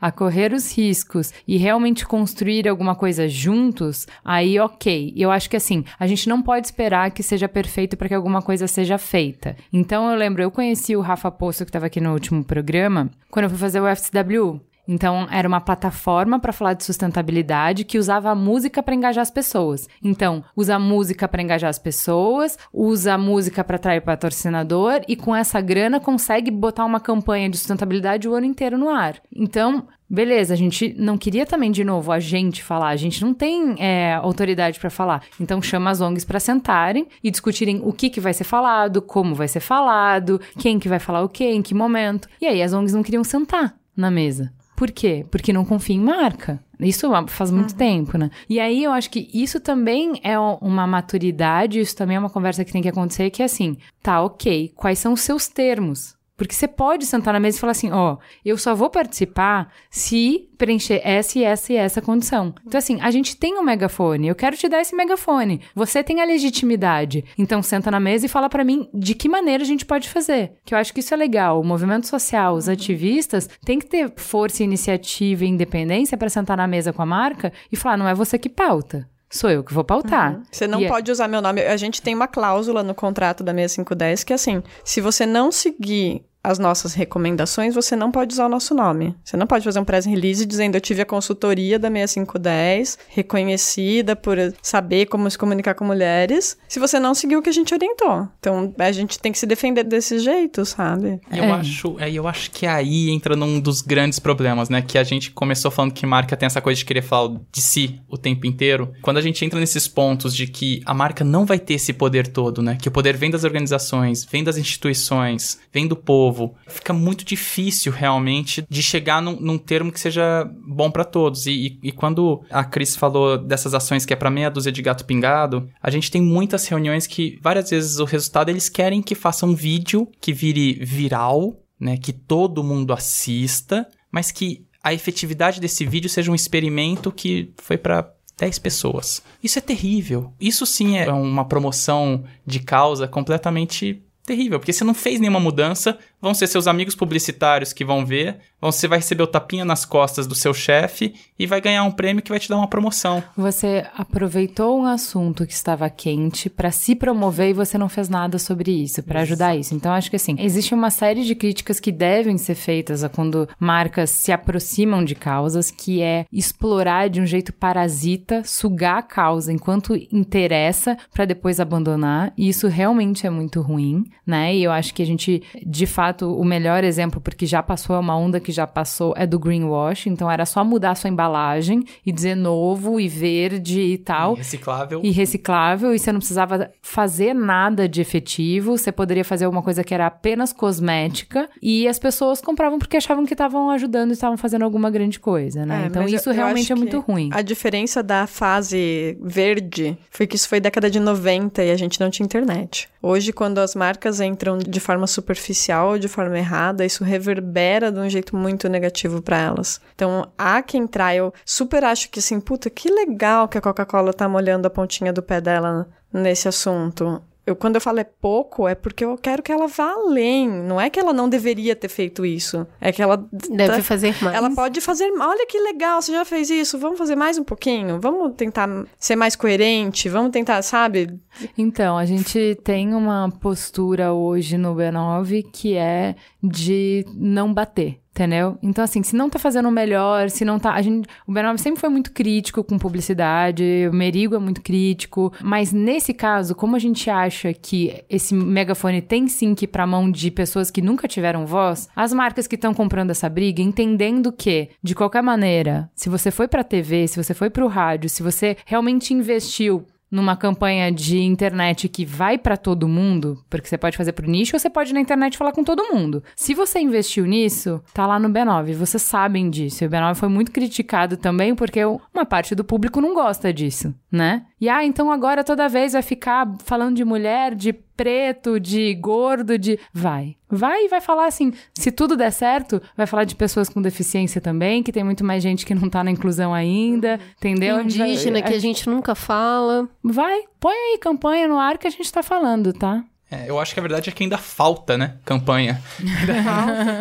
a correr os riscos e realmente construir alguma coisa juntos, aí ok. Eu acho que assim, a gente não pode esperar que seja perfeito para que alguma coisa seja feita. Então eu lembro, eu conheci o Rafa Poço que estava aqui no último programa, quando eu fui fazer o FCW. Então, era uma plataforma para falar de sustentabilidade que usava a música para engajar as pessoas. Então, usa a música para engajar as pessoas, usa a música para atrair patrocinador e com essa grana consegue botar uma campanha de sustentabilidade o ano inteiro no ar. Então, Beleza, a gente não queria também, de novo, a gente falar. A gente não tem é, autoridade para falar. Então chama as ONGs para sentarem e discutirem o que, que vai ser falado, como vai ser falado, quem que vai falar o quê, em que momento. E aí as ONGs não queriam sentar na mesa. Por quê? Porque não confia em marca. Isso faz muito tempo, né? E aí eu acho que isso também é uma maturidade, isso também é uma conversa que tem que acontecer, que é assim, tá, ok, quais são os seus termos? Porque você pode sentar na mesa e falar assim, ó, eu só vou participar se preencher essa e essa e essa condição. Então, assim, a gente tem um megafone, eu quero te dar esse megafone. Você tem a legitimidade. Então, senta na mesa e fala pra mim de que maneira a gente pode fazer. Que eu acho que isso é legal. O movimento social, os ativistas, tem que ter força, iniciativa e independência para sentar na mesa com a marca e falar, não é você que pauta. Sou eu que vou pautar. Você não E é- pode usar meu nome. A gente tem uma cláusula no contrato da 6510 que é assim: se você não seguir as nossas recomendações, você não pode usar o nosso nome. Você não pode fazer um press release dizendo eu tive a consultoria da 6510, reconhecida por saber como se comunicar com mulheres, se você não seguiu o que a gente orientou. Então, a gente tem que se defender desse jeito, sabe? Eu É. acho, é, eu acho que aí entra num dos grandes problemas, né? Que a gente começou falando que marca tem essa coisa de querer falar de si o tempo inteiro. Quando a gente entra nesses pontos de que a marca não vai ter esse poder todo, né? Que o poder vem das organizações, vem das instituições, vem do povo. Fica muito difícil realmente de chegar num, num termo que seja bom pra todos. E, e- e quando a Cris falou dessas ações que é pra meia dúzia de gato pingado, a gente tem muitas reuniões que várias vezes o resultado eles querem que faça um vídeo que vire viral, né, que todo mundo assista, mas que a efetividade desse vídeo seja um experimento que foi pra 10 pessoas. Isso é terrível. Isso sim é uma promoção de causa completamente terrível, porque você não fez nenhuma mudança, vão ser seus amigos publicitários que vão ver, você vai receber o tapinha nas costas do seu chefe e vai ganhar um prêmio que vai te dar uma promoção. Você aproveitou um assunto que estava quente para se promover e você não fez nada sobre isso, para ajudar isso. Então, acho que assim, existe uma série de críticas que devem ser feitas a quando marcas se aproximam de causas, que é explorar de um jeito parasita, sugar a causa enquanto interessa para depois abandonar. E isso realmente é muito ruim, né? E eu acho que a gente, de fato, o melhor exemplo, porque já passou, é uma onda que já passou, é do greenwash. Então, era só mudar sua embalagem e dizer novo e verde e tal. Reciclável. E reciclável, e você não precisava fazer nada de efetivo, você poderia fazer uma coisa que era apenas cosmética, e as pessoas compravam porque achavam que estavam ajudando e estavam fazendo alguma grande coisa, né? É, então eu- isso eu realmente acho é muito ruim. A diferença da fase verde foi que isso foi década de 90 e a gente não tinha internet. Hoje, quando as marcas entram de forma superficial ou de forma errada, isso reverbera de um jeito muito negativo para elas. Então, há quem entrar. Eu super acho que assim, puta, que legal que a Coca-Cola tá molhando a pontinha do pé dela nesse assunto. Eu, quando eu falo é pouco, é porque eu quero que ela vá além. Não é que ela não deveria ter feito isso. É que ela Deve tá- fazer mais. ela pode fazer. Olha que legal, você já fez isso. Vamos fazer mais um pouquinho. Vamos tentar ser mais coerente. Vamos tentar, sabe? Então, a gente tem uma postura hoje no B9 que é de não bater. Entendeu? Então, assim, se não tá fazendo o melhor, se não tá. A gente, o B9 sempre foi muito crítico com publicidade, o Merigo é muito crítico. Mas nesse caso, como a gente acha que esse megafone tem sim que ir pra mão de pessoas que nunca tiveram voz, as marcas que estão comprando essa briga, entendendo que, de qualquer maneira, se você foi pra TV, se você foi pro rádio, se você realmente investiu numa campanha de internet que vai para todo mundo, porque você pode fazer pro nicho ou você pode na internet falar com todo mundo. Se você investiu nisso, tá lá no B9, vocês sabem disso. E o B9 foi muito criticado também porque uma parte do público não gosta disso, né? E ah, então agora toda vez vai ficar falando de mulher, de preto, de gordo, de. Vai. Vai e vai falar assim. Se tudo der certo, vai falar de pessoas com deficiência também, que tem muito mais gente que não tá na inclusão ainda, entendeu? Indígena, que a gente nunca fala. Vai. Põe aí campanha no ar que a gente tá falando, tá? É, eu acho que a verdade é que ainda falta, né? Campanha.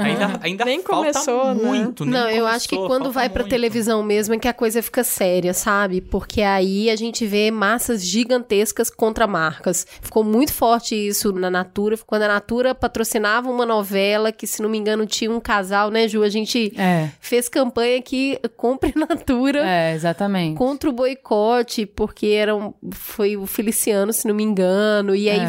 ainda, ainda Nem falta começou, né? muito. nem Não, eu começou, acho que quando vai pra muito. televisão mesmo é que a coisa fica séria, sabe? Porque aí a gente vê massas gigantescas contra marcas. Ficou muito forte isso na Natura, quando a Natura patrocinava uma novela que, se não me engano, tinha um casal, né, Ju? A gente É. fez campanha que compre Natura. É, exatamente. Contra o boicote, porque era um- foi o Feliciano, se não me engano, e aí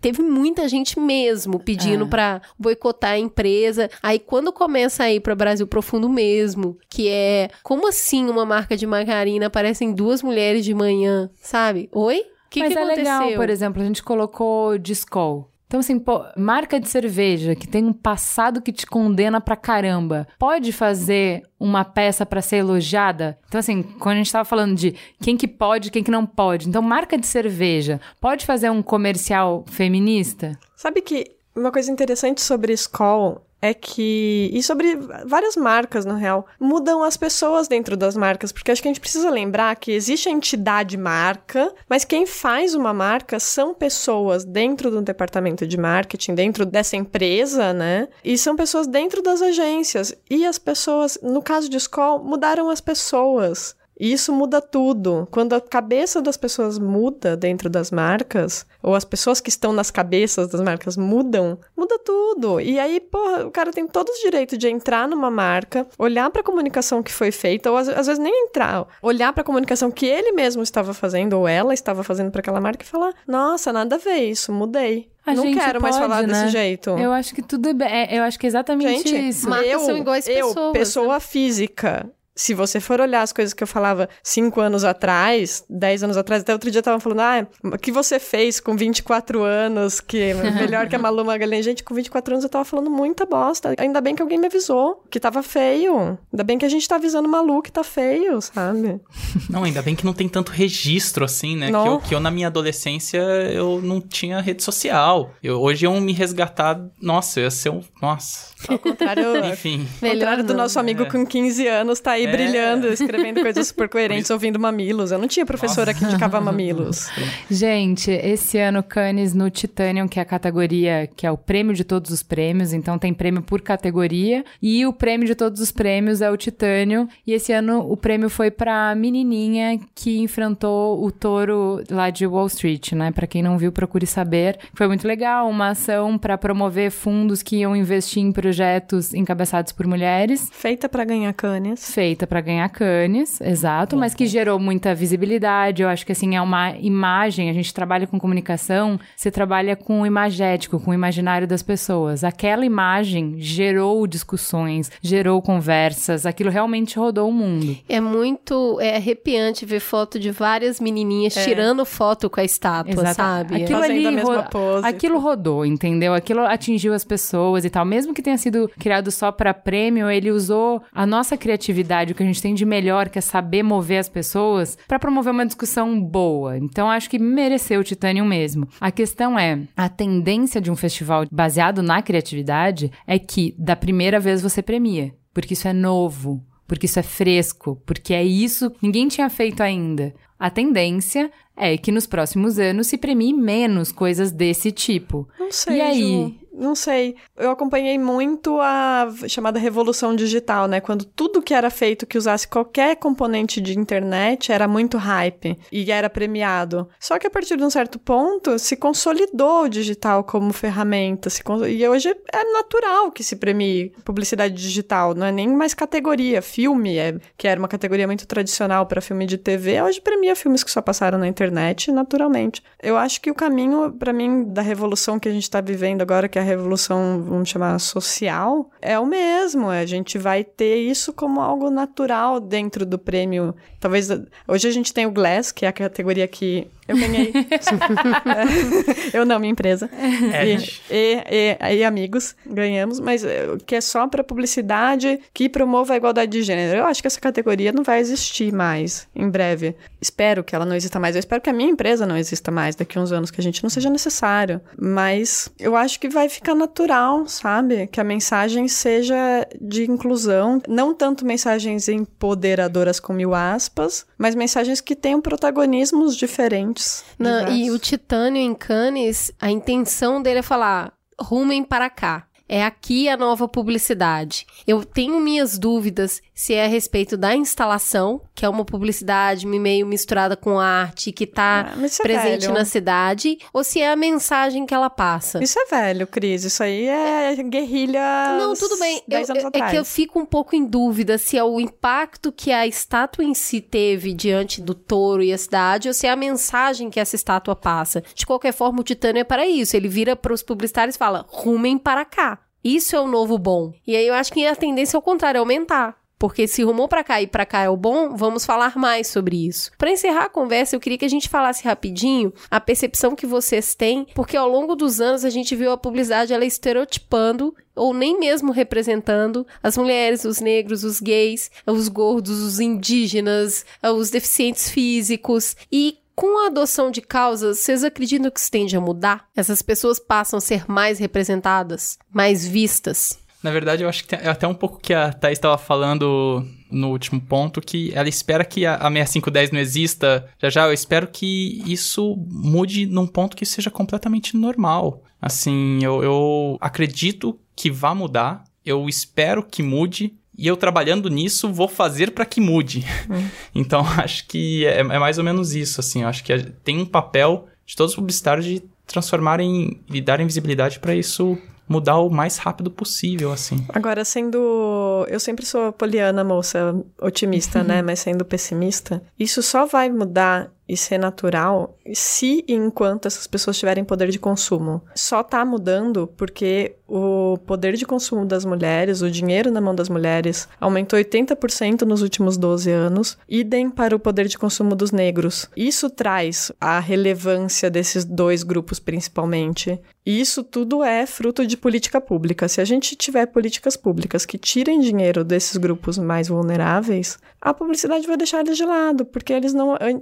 teve muita gente mesmo pedindo É. pra boicotar a empresa. Aí quando começa a ir pra Brasil Profundo mesmo, que é como assim uma marca de margarina aparecem duas mulheres de manhã, sabe? Oi? Que, Mas que é aconteceu? legal, por exemplo, a gente colocou Discol. Então, assim, pô, marca de cerveja que tem um passado que te condena pra caramba, pode fazer uma peça pra ser elogiada? Então, assim, quando a gente tava falando de quem que pode, quem que não pode. Então, marca de cerveja pode fazer um comercial feminista? Sabe que uma coisa interessante sobre Skoll é que. E sobre várias marcas, no real, mudam as pessoas dentro das marcas. Porque acho que a gente precisa lembrar que existe a entidade marca, mas quem faz uma marca são pessoas dentro do departamento de marketing, dentro dessa empresa, né? E são pessoas dentro das agências. E as pessoas, no caso de Skoll, mudaram as pessoas. E isso muda tudo. Quando a cabeça das pessoas muda dentro das marcas, ou as pessoas que estão nas cabeças das marcas mudam, muda tudo. E aí, porra, o cara tem todos os direitos de entrar numa marca, olhar pra comunicação que foi feita, ou às, às vezes nem entrar, olhar pra comunicação que ele mesmo estava fazendo, ou ela estava fazendo pra aquela marca e falar: nossa, nada a ver isso, mudei. A Não quero mais pode, falar né? desse jeito. Eu acho que tudo é bem. é, Eu acho que é exatamente Gente, isso. Marcas eu, são iguais eu, pessoas, né? pessoa física. Se você for olhar as coisas que eu falava cinco anos atrás, 10 anos atrás, até outro dia estavam falando, ah, o que você fez com 24 anos, que é melhor que a Malu Magalhães. Gente, com 24 anos eu tava falando muita bosta. Ainda bem que alguém me avisou que tava feio. Ainda bem que a gente tá avisando o Malu que tá feio, sabe? Não, ainda bem que não tem tanto registro assim, né? Que eu, que eu, na minha adolescência, eu não tinha rede social. Eu, hoje eu me resgatar, nossa, eu ia ser um. Nossa. Ao contrário, Enfim. Ao contrário do nosso amigo com 15 anos, tá aí É. brilhando, escrevendo coisas super coerentes, ouvindo mamilos. Eu não tinha professora que indicava mamilos. Gente, esse ano Cannes no Titanium, que é a categoria que é o prêmio de todos os prêmios, então tem prêmio por categoria, e o prêmio de todos os prêmios é o Titanium, e esse ano o prêmio foi pra menininha que enfrentou o touro lá de Wall Street, né? Pra quem não viu, procure saber. Foi muito legal, uma ação pra promover fundos que iam investir em projetos encabeçados por mulheres Feita pra ganhar canes. feita pra ganhar Cannes, exato, mas que gerou muita visibilidade. Eu acho que assim é uma imagem. A gente trabalha com comunicação, você trabalha com o imagético, com o imaginário das pessoas. Aquela imagem gerou discussões, gerou conversas. Aquilo realmente rodou o mundo. É muito é arrepiante ver foto de várias menininhas tirando foto com a estátua, Exata- sabe? Aquilo Fazendo ali a mesma ro- pose. Aquilo rodou, entendeu? Aquilo atingiu as pessoas e tal. Mesmo que tenha sido criado só para prêmio, ele usou a nossa criatividade, o que a gente tem de melhor, que é saber mover as pessoas, para promover uma discussão boa. Então acho que mereceu o Titanium mesmo. A questão é, a tendência de um festival baseado na criatividade é que da primeira vez você premia, porque isso é novo, porque isso é fresco, porque é isso que ninguém tinha feito ainda. A tendência é que nos próximos anos se premie menos coisas desse tipo. Não sei. E aí? Ju. Não sei. Eu acompanhei muito a chamada revolução digital, né? Quando tudo que era feito que usasse qualquer componente de internet era muito hype e era premiado. Só que a partir de um certo ponto se consolidou o digital como ferramenta. Se con- E hoje é natural que se premie publicidade digital, não é nem mais categoria. Filme, é... que era uma categoria muito tradicional para filme de TV, hoje premia filmes que só passaram na internet, naturalmente. Eu acho que o caminho, para mim, da revolução que a gente está vivendo agora, que é a revolução, vamos chamar, social, é o mesmo. A gente vai ter isso como algo natural dentro do prêmio. Talvez. Hoje a gente tem o Glass, que é a categoria que Eu ganhei. eu não, minha empresa. É, e, e, e- e amigos ganhamos, mas eh, que é só para publicidade que promova a igualdade de gênero. Eu acho que essa categoria não vai existir mais em breve. Espero que ela não exista mais. Eu espero que a minha empresa não exista mais daqui a uns anos, que a gente não seja necessário. Mas eu acho que vai ficar natural, sabe? Que a mensagem seja de inclusão, não tanto mensagens empoderadoras com mil aspas, mas mensagens que tenham protagonismos diferentes. Não, e o Titânio em Cannes, a intenção dele é falar: rumem para cá. É aqui a nova publicidade. Eu tenho minhas dúvidas se é a respeito da instalação, que é uma publicidade meio misturada com arte, que tá Ah, é presente velho. na cidade, ou se é a mensagem que ela passa. Isso é velho, Cris. Isso aí é guerrilha. Não, tudo bem. 10 Eu- é que eu fico um pouco em dúvida se é o impacto que a estátua em si teve diante do touro e a cidade, ou se é a mensagem que essa estátua passa. De qualquer forma, o Titânio é para isso. Ele vira para os publicitários e fala: rumem para cá. Isso é o novo bom. E aí eu acho que a tendência é o contrário, é aumentar. Porque se rumou pra cá e pra cá é o bom, vamos falar mais sobre isso. Pra encerrar a conversa, eu queria que a gente falasse rapidinho a percepção que vocês têm, porque ao longo dos anos a gente viu a publicidade ela estereotipando ou nem mesmo representando as mulheres, os negros, os gays, os gordos, os indígenas, os deficientes físicos e com a adoção de causas, vocês acreditam que isso tende a mudar? Essas pessoas passam a ser mais representadas, mais vistas? Na verdade, eu acho que é até um pouco que a Thaís estava falando no último ponto, que ela espera que a, a 6510 não exista. Já já, eu espero que isso mude num ponto que seja completamente normal. Assim, eu, eu acredito que vá mudar, eu espero que mude, e eu trabalhando nisso vou fazer para que mude. então, acho que é, é mais ou menos isso, assim. Acho que tem um papel de todos os publicitários de transformarem e darem visibilidade para isso mudar o mais rápido possível, assim. Agora, sendo. Eu sempre sou poliana, moça, otimista, né? Mas sendo pessimista, isso só vai mudar e ser natural se e enquanto essas pessoas tiverem poder de consumo. Só tá mudando porque o poder de consumo das mulheres, o dinheiro na mão das mulheres, aumentou 80% nos últimos 12 anos, idem para o poder de consumo dos negros. Isso traz a relevância desses dois grupos principalmente. E isso tudo é fruto de política pública. Se a gente tiver políticas públicas que tirem dinheiro desses grupos mais vulneráveis, a publicidade vai deixar eles de lado, porque eles não. an-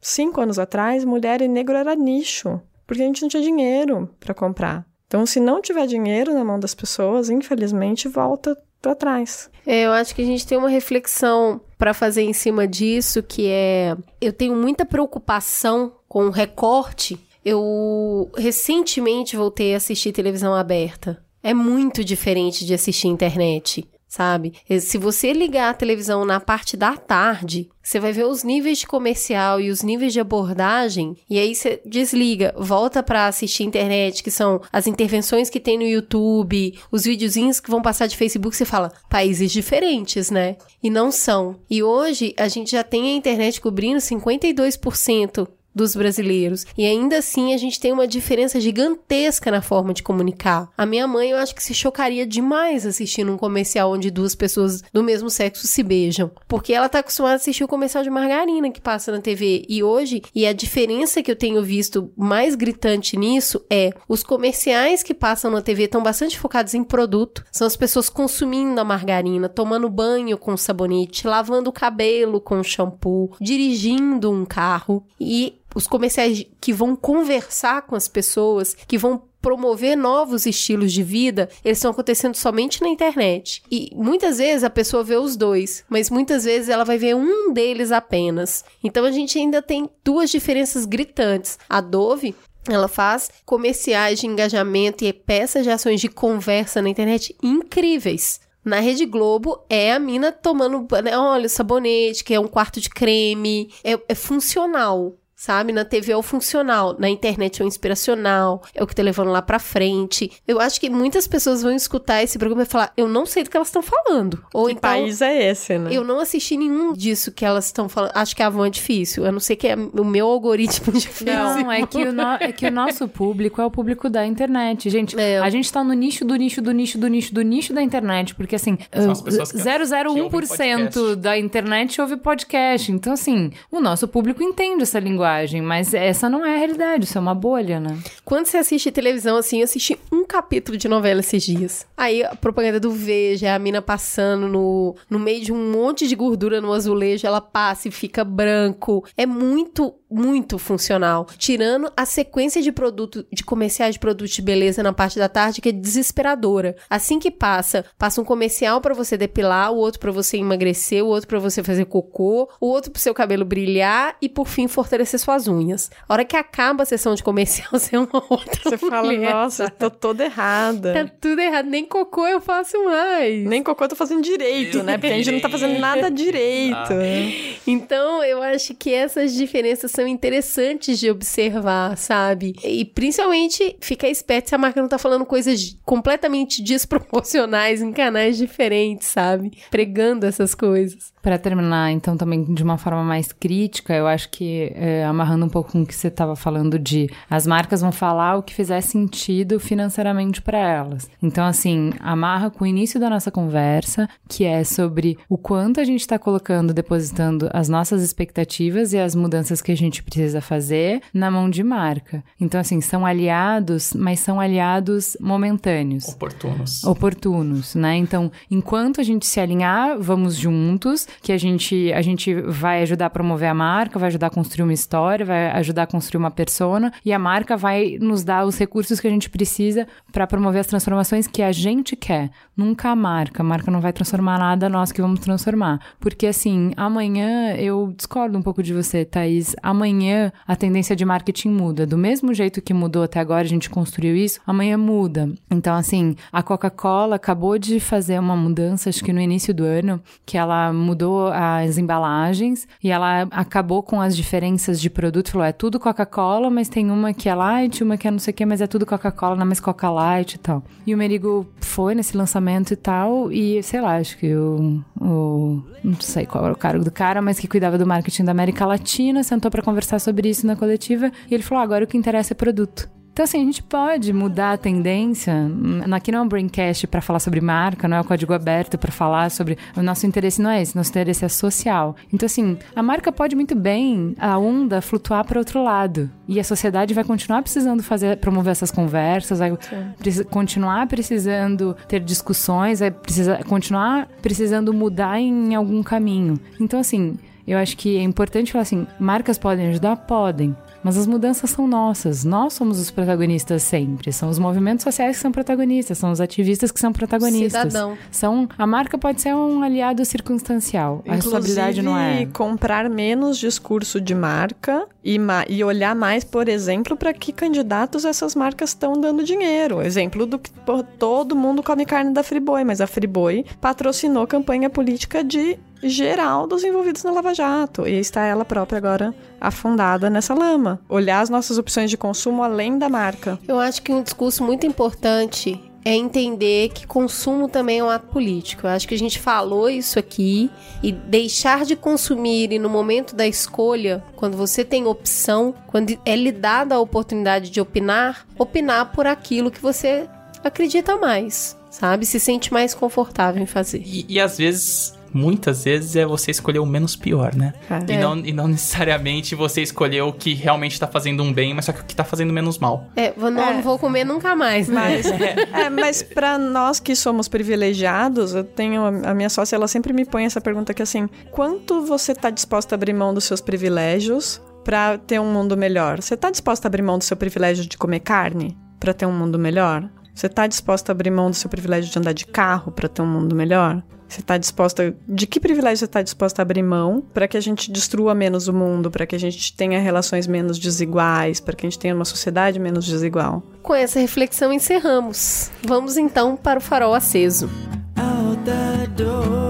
Cinco anos atrás, mulher e negro era nicho, porque a gente não tinha dinheiro para comprar. Então, se não tiver dinheiro na mão das pessoas, infelizmente volta para trás. É, eu acho que a gente tem uma reflexão para fazer em cima disso, que é eu tenho muita preocupação com o recorte. Eu recentemente voltei a assistir televisão aberta. É muito diferente de assistir internet, sabe? Se você ligar a televisão na parte da tarde, você vai ver os níveis de comercial e os níveis de abordagem, e aí você desliga, volta pra assistir internet, que são as intervenções que tem no YouTube, os videozinhos que vão passar de Facebook, você fala, países diferentes, né? E não são. E hoje a gente já tem a internet cobrindo 52% dos brasileiros. E ainda assim a gente tem uma diferença gigantesca na forma de comunicar. A minha mãe eu acho que se chocaria demais assistindo um comercial onde duas pessoas do mesmo sexo se beijam, porque ela tá acostumada a assistir o comercial de margarina que passa na TV. E hoje, e a diferença que eu tenho visto mais gritante nisso é os comerciais que passam na TV estão bastante focados em produto. São as pessoas consumindo a margarina, tomando banho com sabonete, lavando o cabelo com shampoo, dirigindo um carro e os comerciais que vão conversar com as pessoas, que vão promover novos estilos de vida, eles estão acontecendo somente na internet. E muitas vezes a pessoa vê os dois, mas muitas vezes ela vai ver um deles apenas. Então a gente ainda tem duas diferenças gritantes. A Dove ela faz comerciais de engajamento e peças de ações de conversa na internet incríveis. Na Rede Globo é a mina tomando, né, olha, sabonete, que é um quarto de creme, é, é funcional. Sabe? Na TV é o funcional, na internet é o inspiracional, é o que tá levando lá pra frente. Eu acho que muitas pessoas vão escutar esse programa e falar: eu não sei do que elas estão falando. Ou que então, país é esse, né? eu não assisti nenhum disso que elas estão falando. Acho que a Van é difícil. A não ser que é o meu algoritmo difícil. Não, é que, o no- é que o nosso público é o público da internet. Gente, É. a gente tá no nicho do nicho do nicho do nicho do nicho da internet. Porque, assim, as pessoas que- que ouvem 001% podcast. da internet ouve podcast. Então, assim, o nosso público entende essa linguagem. Linguagem, mas essa não é a realidade, isso é uma bolha, né? Quando você assiste televisão, assim, eu assisti um capítulo de novela esses dias. Aí a propaganda do Veja, a mina passando no, no meio de um monte de gordura no azulejo, ela passa e fica branco. É muito muito funcional, tirando a sequência de produto de comerciais de produtos de beleza na parte da tarde que é desesperadora. Assim que passa, passa um comercial para você depilar, o outro para você emagrecer, o outro para você fazer cocô, o outro pro seu cabelo brilhar e por fim fortalecer suas unhas. A hora que acaba a sessão de comercial, você é uma outra Você fala, mulher, nossa, eu sabe? tô toda errada. Tá tudo errado, nem cocô eu faço mais. Nem cocô eu tô fazendo direito, né? Porque a gente não tá fazendo nada direito. Então, eu acho que essas diferenças são interessantes de observar, sabe? E principalmente ficar esperto se a marca não tá falando coisas completamente desproporcionais em canais diferentes, sabe? Pregando essas coisas. Para terminar, então, também de uma forma mais crítica, eu acho que, é, amarrando um pouco com o que você estava falando de as marcas vão falar o que fizer sentido financeiramente para elas. Então, assim, amarra com o início da nossa conversa, que é sobre o quanto a gente está colocando, depositando as nossas expectativas e as mudanças que a gente precisa fazer na mão de marca. Então, assim, são aliados, mas são aliados momentâneos Oportunos. oportunos, né? Então, enquanto a gente se alinhar, vamos juntos, que a gente a gente vai ajudar a promover a marca, vai ajudar a construir uma história, vai ajudar a construir uma persona e a marca vai nos dar os recursos que a gente precisa para promover as transformações que a gente quer. Nunca a marca, a marca não vai transformar nada, nós que vamos transformar. Porque assim, amanhã eu discordo um pouco de você, Thaís. Amanhã a tendência de marketing muda. Do mesmo jeito que mudou até agora, a gente construiu isso, amanhã muda. Então, assim, a Coca-Cola acabou de fazer uma mudança, acho que no início do ano, que ela mudou as embalagens e ela acabou com as diferenças de produto. Falou, é tudo Coca-Cola, mas tem uma que é light, uma que é não sei o que, mas é tudo Coca-Cola, não é mais Coca Light e tal. E o Merigo foi nesse lançamento e tal, e sei lá, acho que o, o não sei qual era o cargo do cara, mas que cuidava do marketing da América Latina, sentou pra conversar sobre isso na coletiva, e ele falou: ah, agora o que interessa é produto. Então, assim, a gente pode mudar a tendência. Hum, Aqui não é um braincast para falar sobre marca, não é o código aberto para falar sobre. O nosso interesse não é esse, nosso interesse é social. Então, assim, a marca pode muito bem, a onda, flutuar para outro lado. E a sociedade vai continuar precisando fazer, promover essas conversas, vai preci- continuar precisando ter discussões, vai precisar, continuar precisando mudar em algum caminho. Então, assim, eu acho que é importante falar assim: marcas podem ajudar? Podem. Mas as mudanças são nossas. Nós somos os protagonistas sempre. São os movimentos sociais que são protagonistas, são os ativistas que são protagonistas. Cidadão. São a marca pode ser um aliado circunstancial. a responsabilidade não é. comprar menos discurso de marca e, e olhar mais, por exemplo, para que candidatos essas marcas estão dando dinheiro. Exemplo do que todo mundo come carne da Friboi, mas a Friboi patrocinou campanha política de geral dos envolvidos na Lava Jato. E está ela própria agora afundada nessa lama. Olhar as nossas opções de consumo além da marca. Eu acho que um discurso muito importante é entender que consumo também é um ato político. Eu acho que a gente falou isso aqui e deixar de consumir e no momento da escolha, quando você tem opção, quando é lhe dada a oportunidade de opinar, opinar por aquilo que você acredita mais, sabe? Se sente mais confortável em fazer. E, e às vezes, muitas vezes, é você escolher o menos pior, né? E, É. não, e não necessariamente você escolher o que realmente tá fazendo um bem, mas só que o que tá fazendo menos mal. É, vou- não, É. não vou comer nunca mais, né? Mas, é, mas para nós que somos privilegiados, eu tenho a minha sócia, ela sempre me põe essa pergunta que assim, quanto você tá disposta a abrir mão dos seus privilégios para ter um mundo melhor? Você tá disposta a abrir mão do seu privilégio de comer carne para ter um mundo melhor? Você tá disposta a abrir mão do seu privilégio de andar de carro para ter um mundo melhor? Você tá disposta. De que privilégio você tá disposta a abrir mão para que a gente destrua menos o mundo, para que a gente tenha relações menos desiguais, para que a gente tenha uma sociedade menos desigual? Com essa reflexão encerramos. Vamos então para o farol aceso. out the door.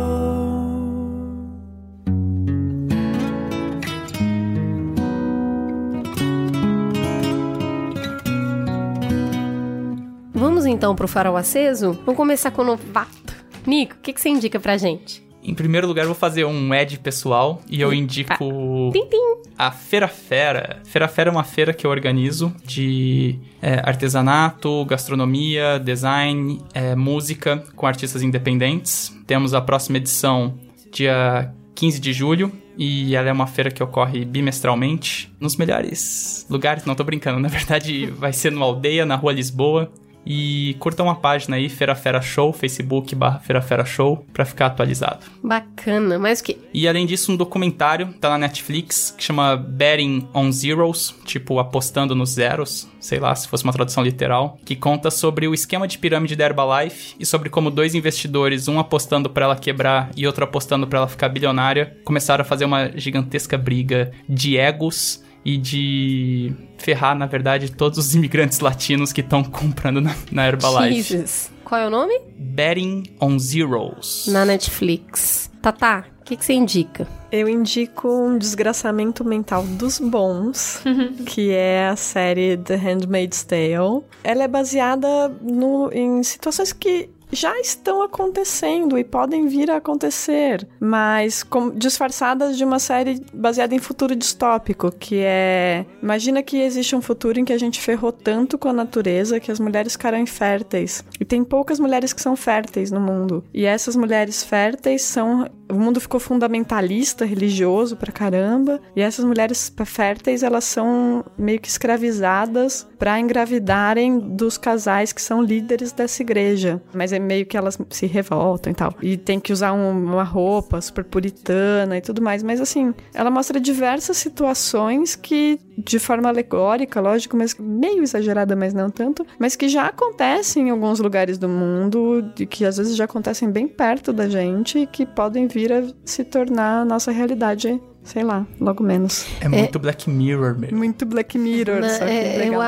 Vamos então pro farol aceso? Vamos começar com o novato. Nico, o que, que você indica pra gente? Em primeiro lugar, eu vou fazer um ad pessoal e eu indico Tim, tim. a Feira Fera. Feira Fera é uma feira que eu organizo de é, artesanato, gastronomia, design, é, música com artistas independentes. Temos a próxima edição dia 15 de julho e ela é uma feira que ocorre bimestralmente nos melhores lugares. Não tô brincando, na verdade vai ser no Aldeia, na Rua Lisboa. E curtam a página aí, Feira Fera Show, Facebook barra Feira Fera Show, pra ficar atualizado. Bacana, mas o que? E além disso, um documentário, tá na Netflix, que chama Betting on Zeros, tipo apostando nos zeros, sei lá, se fosse uma tradução literal, que conta sobre o esquema de pirâmide da Herbalife e sobre como dois investidores, um apostando para ela quebrar e outro apostando para ela ficar bilionária, começaram a fazer uma gigantesca briga de egos e de ferrar, na verdade, todos os imigrantes latinos que estão comprando na, na Herbalife. Jesus. Qual é o nome? Betting on Zeros. Na Netflix. Tatá, o que, que você indica? Eu indico um desgraçamento mental dos bons, que é a série The Handmaid's Tale. Ela é baseada no, em situações que já estão acontecendo e podem vir a acontecer, mas com, disfarçadas de uma série baseada em futuro distópico, que é... Imagina que existe um futuro em que a gente ferrou tanto com a natureza que as mulheres ficarão inférteis. E tem poucas mulheres que são férteis no mundo. E essas mulheres férteis são... O mundo ficou fundamentalista, religioso pra caramba, e essas mulheres férteis, elas são meio que escravizadas para engravidarem dos casais que são líderes dessa igreja. Mas é meio que elas se revoltam e tal. E tem que usar um, uma roupa super puritana e tudo mais. Mas assim, ela mostra diversas situações que, de forma alegórica, lógico, mas meio exagerada, mas não tanto, mas que já acontecem em alguns lugares do mundo, que às vezes já acontecem bem perto da gente e que podem vir a se tornar a nossa realidade sei lá, logo menos. É muito Black Mirror mesmo. Muito Black Mirror, que é, eu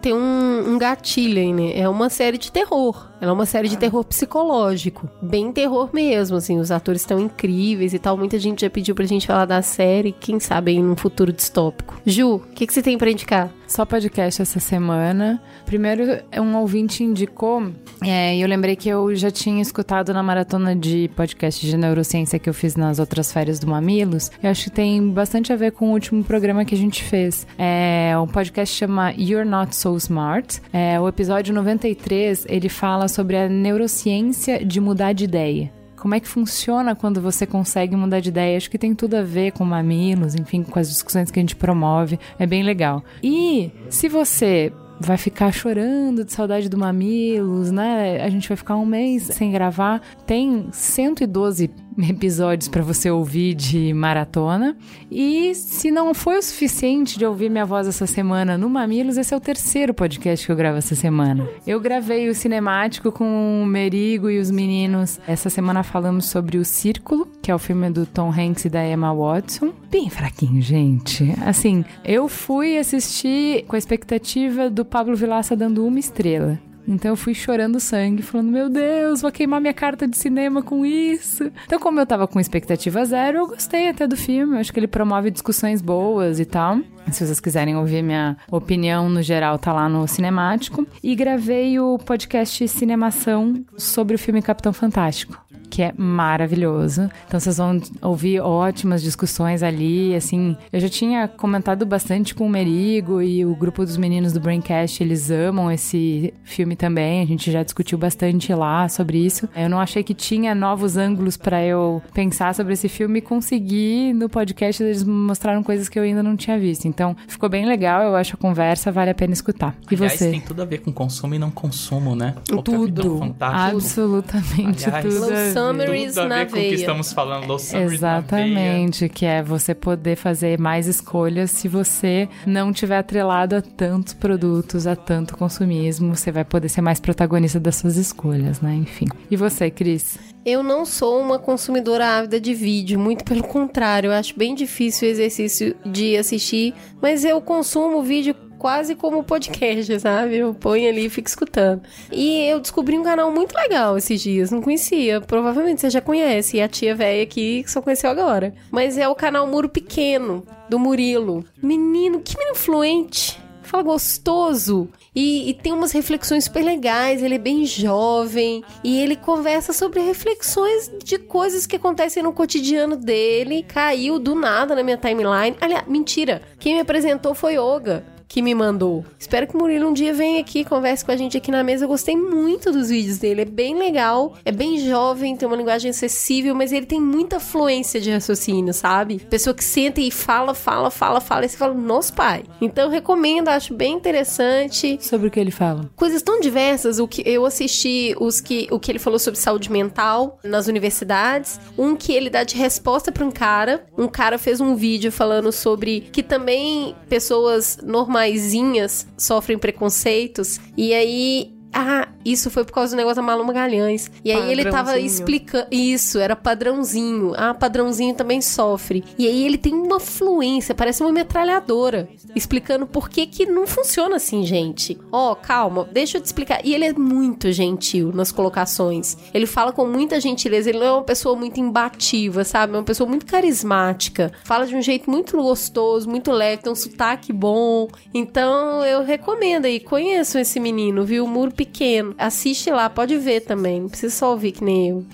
tem um, um gatilho aí, né? É uma série de terror. Ela é uma série de terror psicológico. Bem terror mesmo, assim. Os atores estão incríveis e tal. Muita gente já pediu pra gente falar da série. Quem sabe aí num futuro distópico. Ju, o que, que você tem pra indicar? Só podcast essa semana. Primeiro, um ouvinte indicou, é, e eu lembrei que eu já tinha escutado na maratona de podcast de neurociência que eu fiz nas outras férias do Mamilos. Eu acho que tem bastante a ver com o último programa que a gente fez. É um podcast chama You're Not So Smart. É, o episódio 93, ele fala sobre a neurociência de mudar de ideia. Como é que funciona quando você consegue mudar de ideia? Acho que tem tudo a ver com mamilos, enfim, com as discussões que a gente promove. É bem legal. E se você vai ficar chorando de saudade do Mamilos, né? A gente vai ficar um mês sem gravar. Tem 112 episódios para você ouvir de maratona. E se não foi o suficiente de ouvir minha voz essa semana no Mamilos, esse é o terceiro podcast que eu gravo essa semana. Eu gravei o cinemático com o Merigo e os meninos. Essa semana falamos sobre O Círculo, que é o filme do Tom Hanks e da Emma Watson. Bem fraquinho, gente. Assim, eu fui assistir com a expectativa do Pablo Vilaça dando uma estrela. Então eu fui chorando sangue, falando: Meu Deus, vou queimar minha carta de cinema com isso. Então, como eu tava com expectativa zero, eu gostei até do filme. Eu acho que ele promove discussões boas e tal. Se vocês quiserem ouvir minha opinião no geral, tá lá no Cinemático. E gravei o podcast Cinemação sobre o filme Capitão Fantástico que é maravilhoso. Então vocês vão ouvir ótimas discussões ali, assim. Eu já tinha comentado bastante com o Merigo e o grupo dos meninos do Braincast, eles amam esse filme também. A gente já discutiu bastante lá sobre isso. Eu não achei que tinha novos ângulos para eu pensar sobre esse filme e consegui no podcast eles mostraram coisas que eu ainda não tinha visto. Então ficou bem legal, eu acho a conversa vale a pena escutar. E Aliás, você? tem tudo a ver com consumo e não consumo, né? O Tudo, Fantástico. absolutamente Aliás, tudo. ver. Summaries Tudo a ver na com o que estamos falando. Summaries na veia. Exatamente, que é você poder fazer mais escolhas se você não tiver atrelado a tantos produtos, a tanto consumismo, você vai poder ser mais protagonista das suas escolhas, né? Enfim. E você, Cris? Eu não sou uma consumidora ávida de vídeo, muito pelo contrário, eu acho bem difícil o exercício de assistir, mas eu consumo vídeo quase como podcast, sabe? Eu ponho ali e fico escutando. E eu descobri um canal muito legal esses dias, não conhecia, provavelmente você já conhece, e a tia velha aqui que só conheceu agora. Mas é o canal Muro Pequeno, do Murilo. Menino, que menino fluente. Fala gostoso. E, e tem umas reflexões super legais. Ele é bem jovem. E ele conversa sobre reflexões de coisas que acontecem no cotidiano dele. Caiu do nada na minha timeline. Aliás, mentira. Quem me apresentou foi Yoga. Que me mandou. Espero que o Murilo um dia venha aqui, converse com a gente aqui na mesa. Eu gostei muito dos vídeos dele. É bem legal, é bem jovem, tem uma linguagem acessível, mas ele tem muita fluência de raciocínio, sabe? Pessoa que senta e fala, fala, fala, fala, e você fala, nossa, pai. Então eu recomendo, acho bem interessante. Sobre o que ele fala? Coisas tão diversas. O que eu assisti os que, o que ele falou sobre saúde mental nas universidades. Um que ele dá de resposta para um cara. Um cara fez um vídeo falando sobre que também pessoas normaisinhas sofrem preconceitos. E aí ah, isso foi por causa do negócio da Malu Magalhães. E aí ele tava explicando. Isso, era padrãozinho. Ah, padrãozinho também sofre. E aí ele tem uma fluência, parece uma metralhadora. Explicando por que que não funciona assim, gente. Ó, oh, calma, deixa eu te explicar. E ele é muito gentil nas colocações. Ele fala com muita gentileza. Ele não é uma pessoa muito imbativa, sabe? É uma pessoa muito carismática. Fala de um jeito muito gostoso, muito leve, tem um sotaque bom. Então eu recomendo aí, conheçam esse menino, viu? Muro pequeno. Assiste lá, pode ver também. Não precisa só ouvir que nem eu.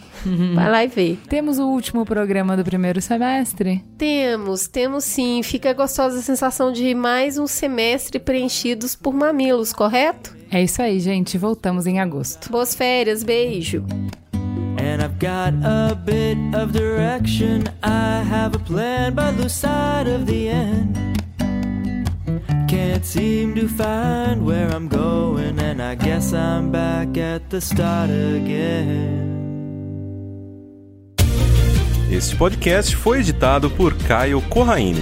Vai lá e vê. Temos o último programa do primeiro semestre? Temos, temos sim. Fica gostosa a sensação de mais um semestre preenchidos por mamilos, correto? É isso aí, gente. Voltamos em agosto. Boas férias, beijo. And I've got a bit of direction. I have a plan, but lose sight of the end. Can't seem to find where I'm going, and I guess I'm back at the start again. Este podcast foi editado por Caio Corraine.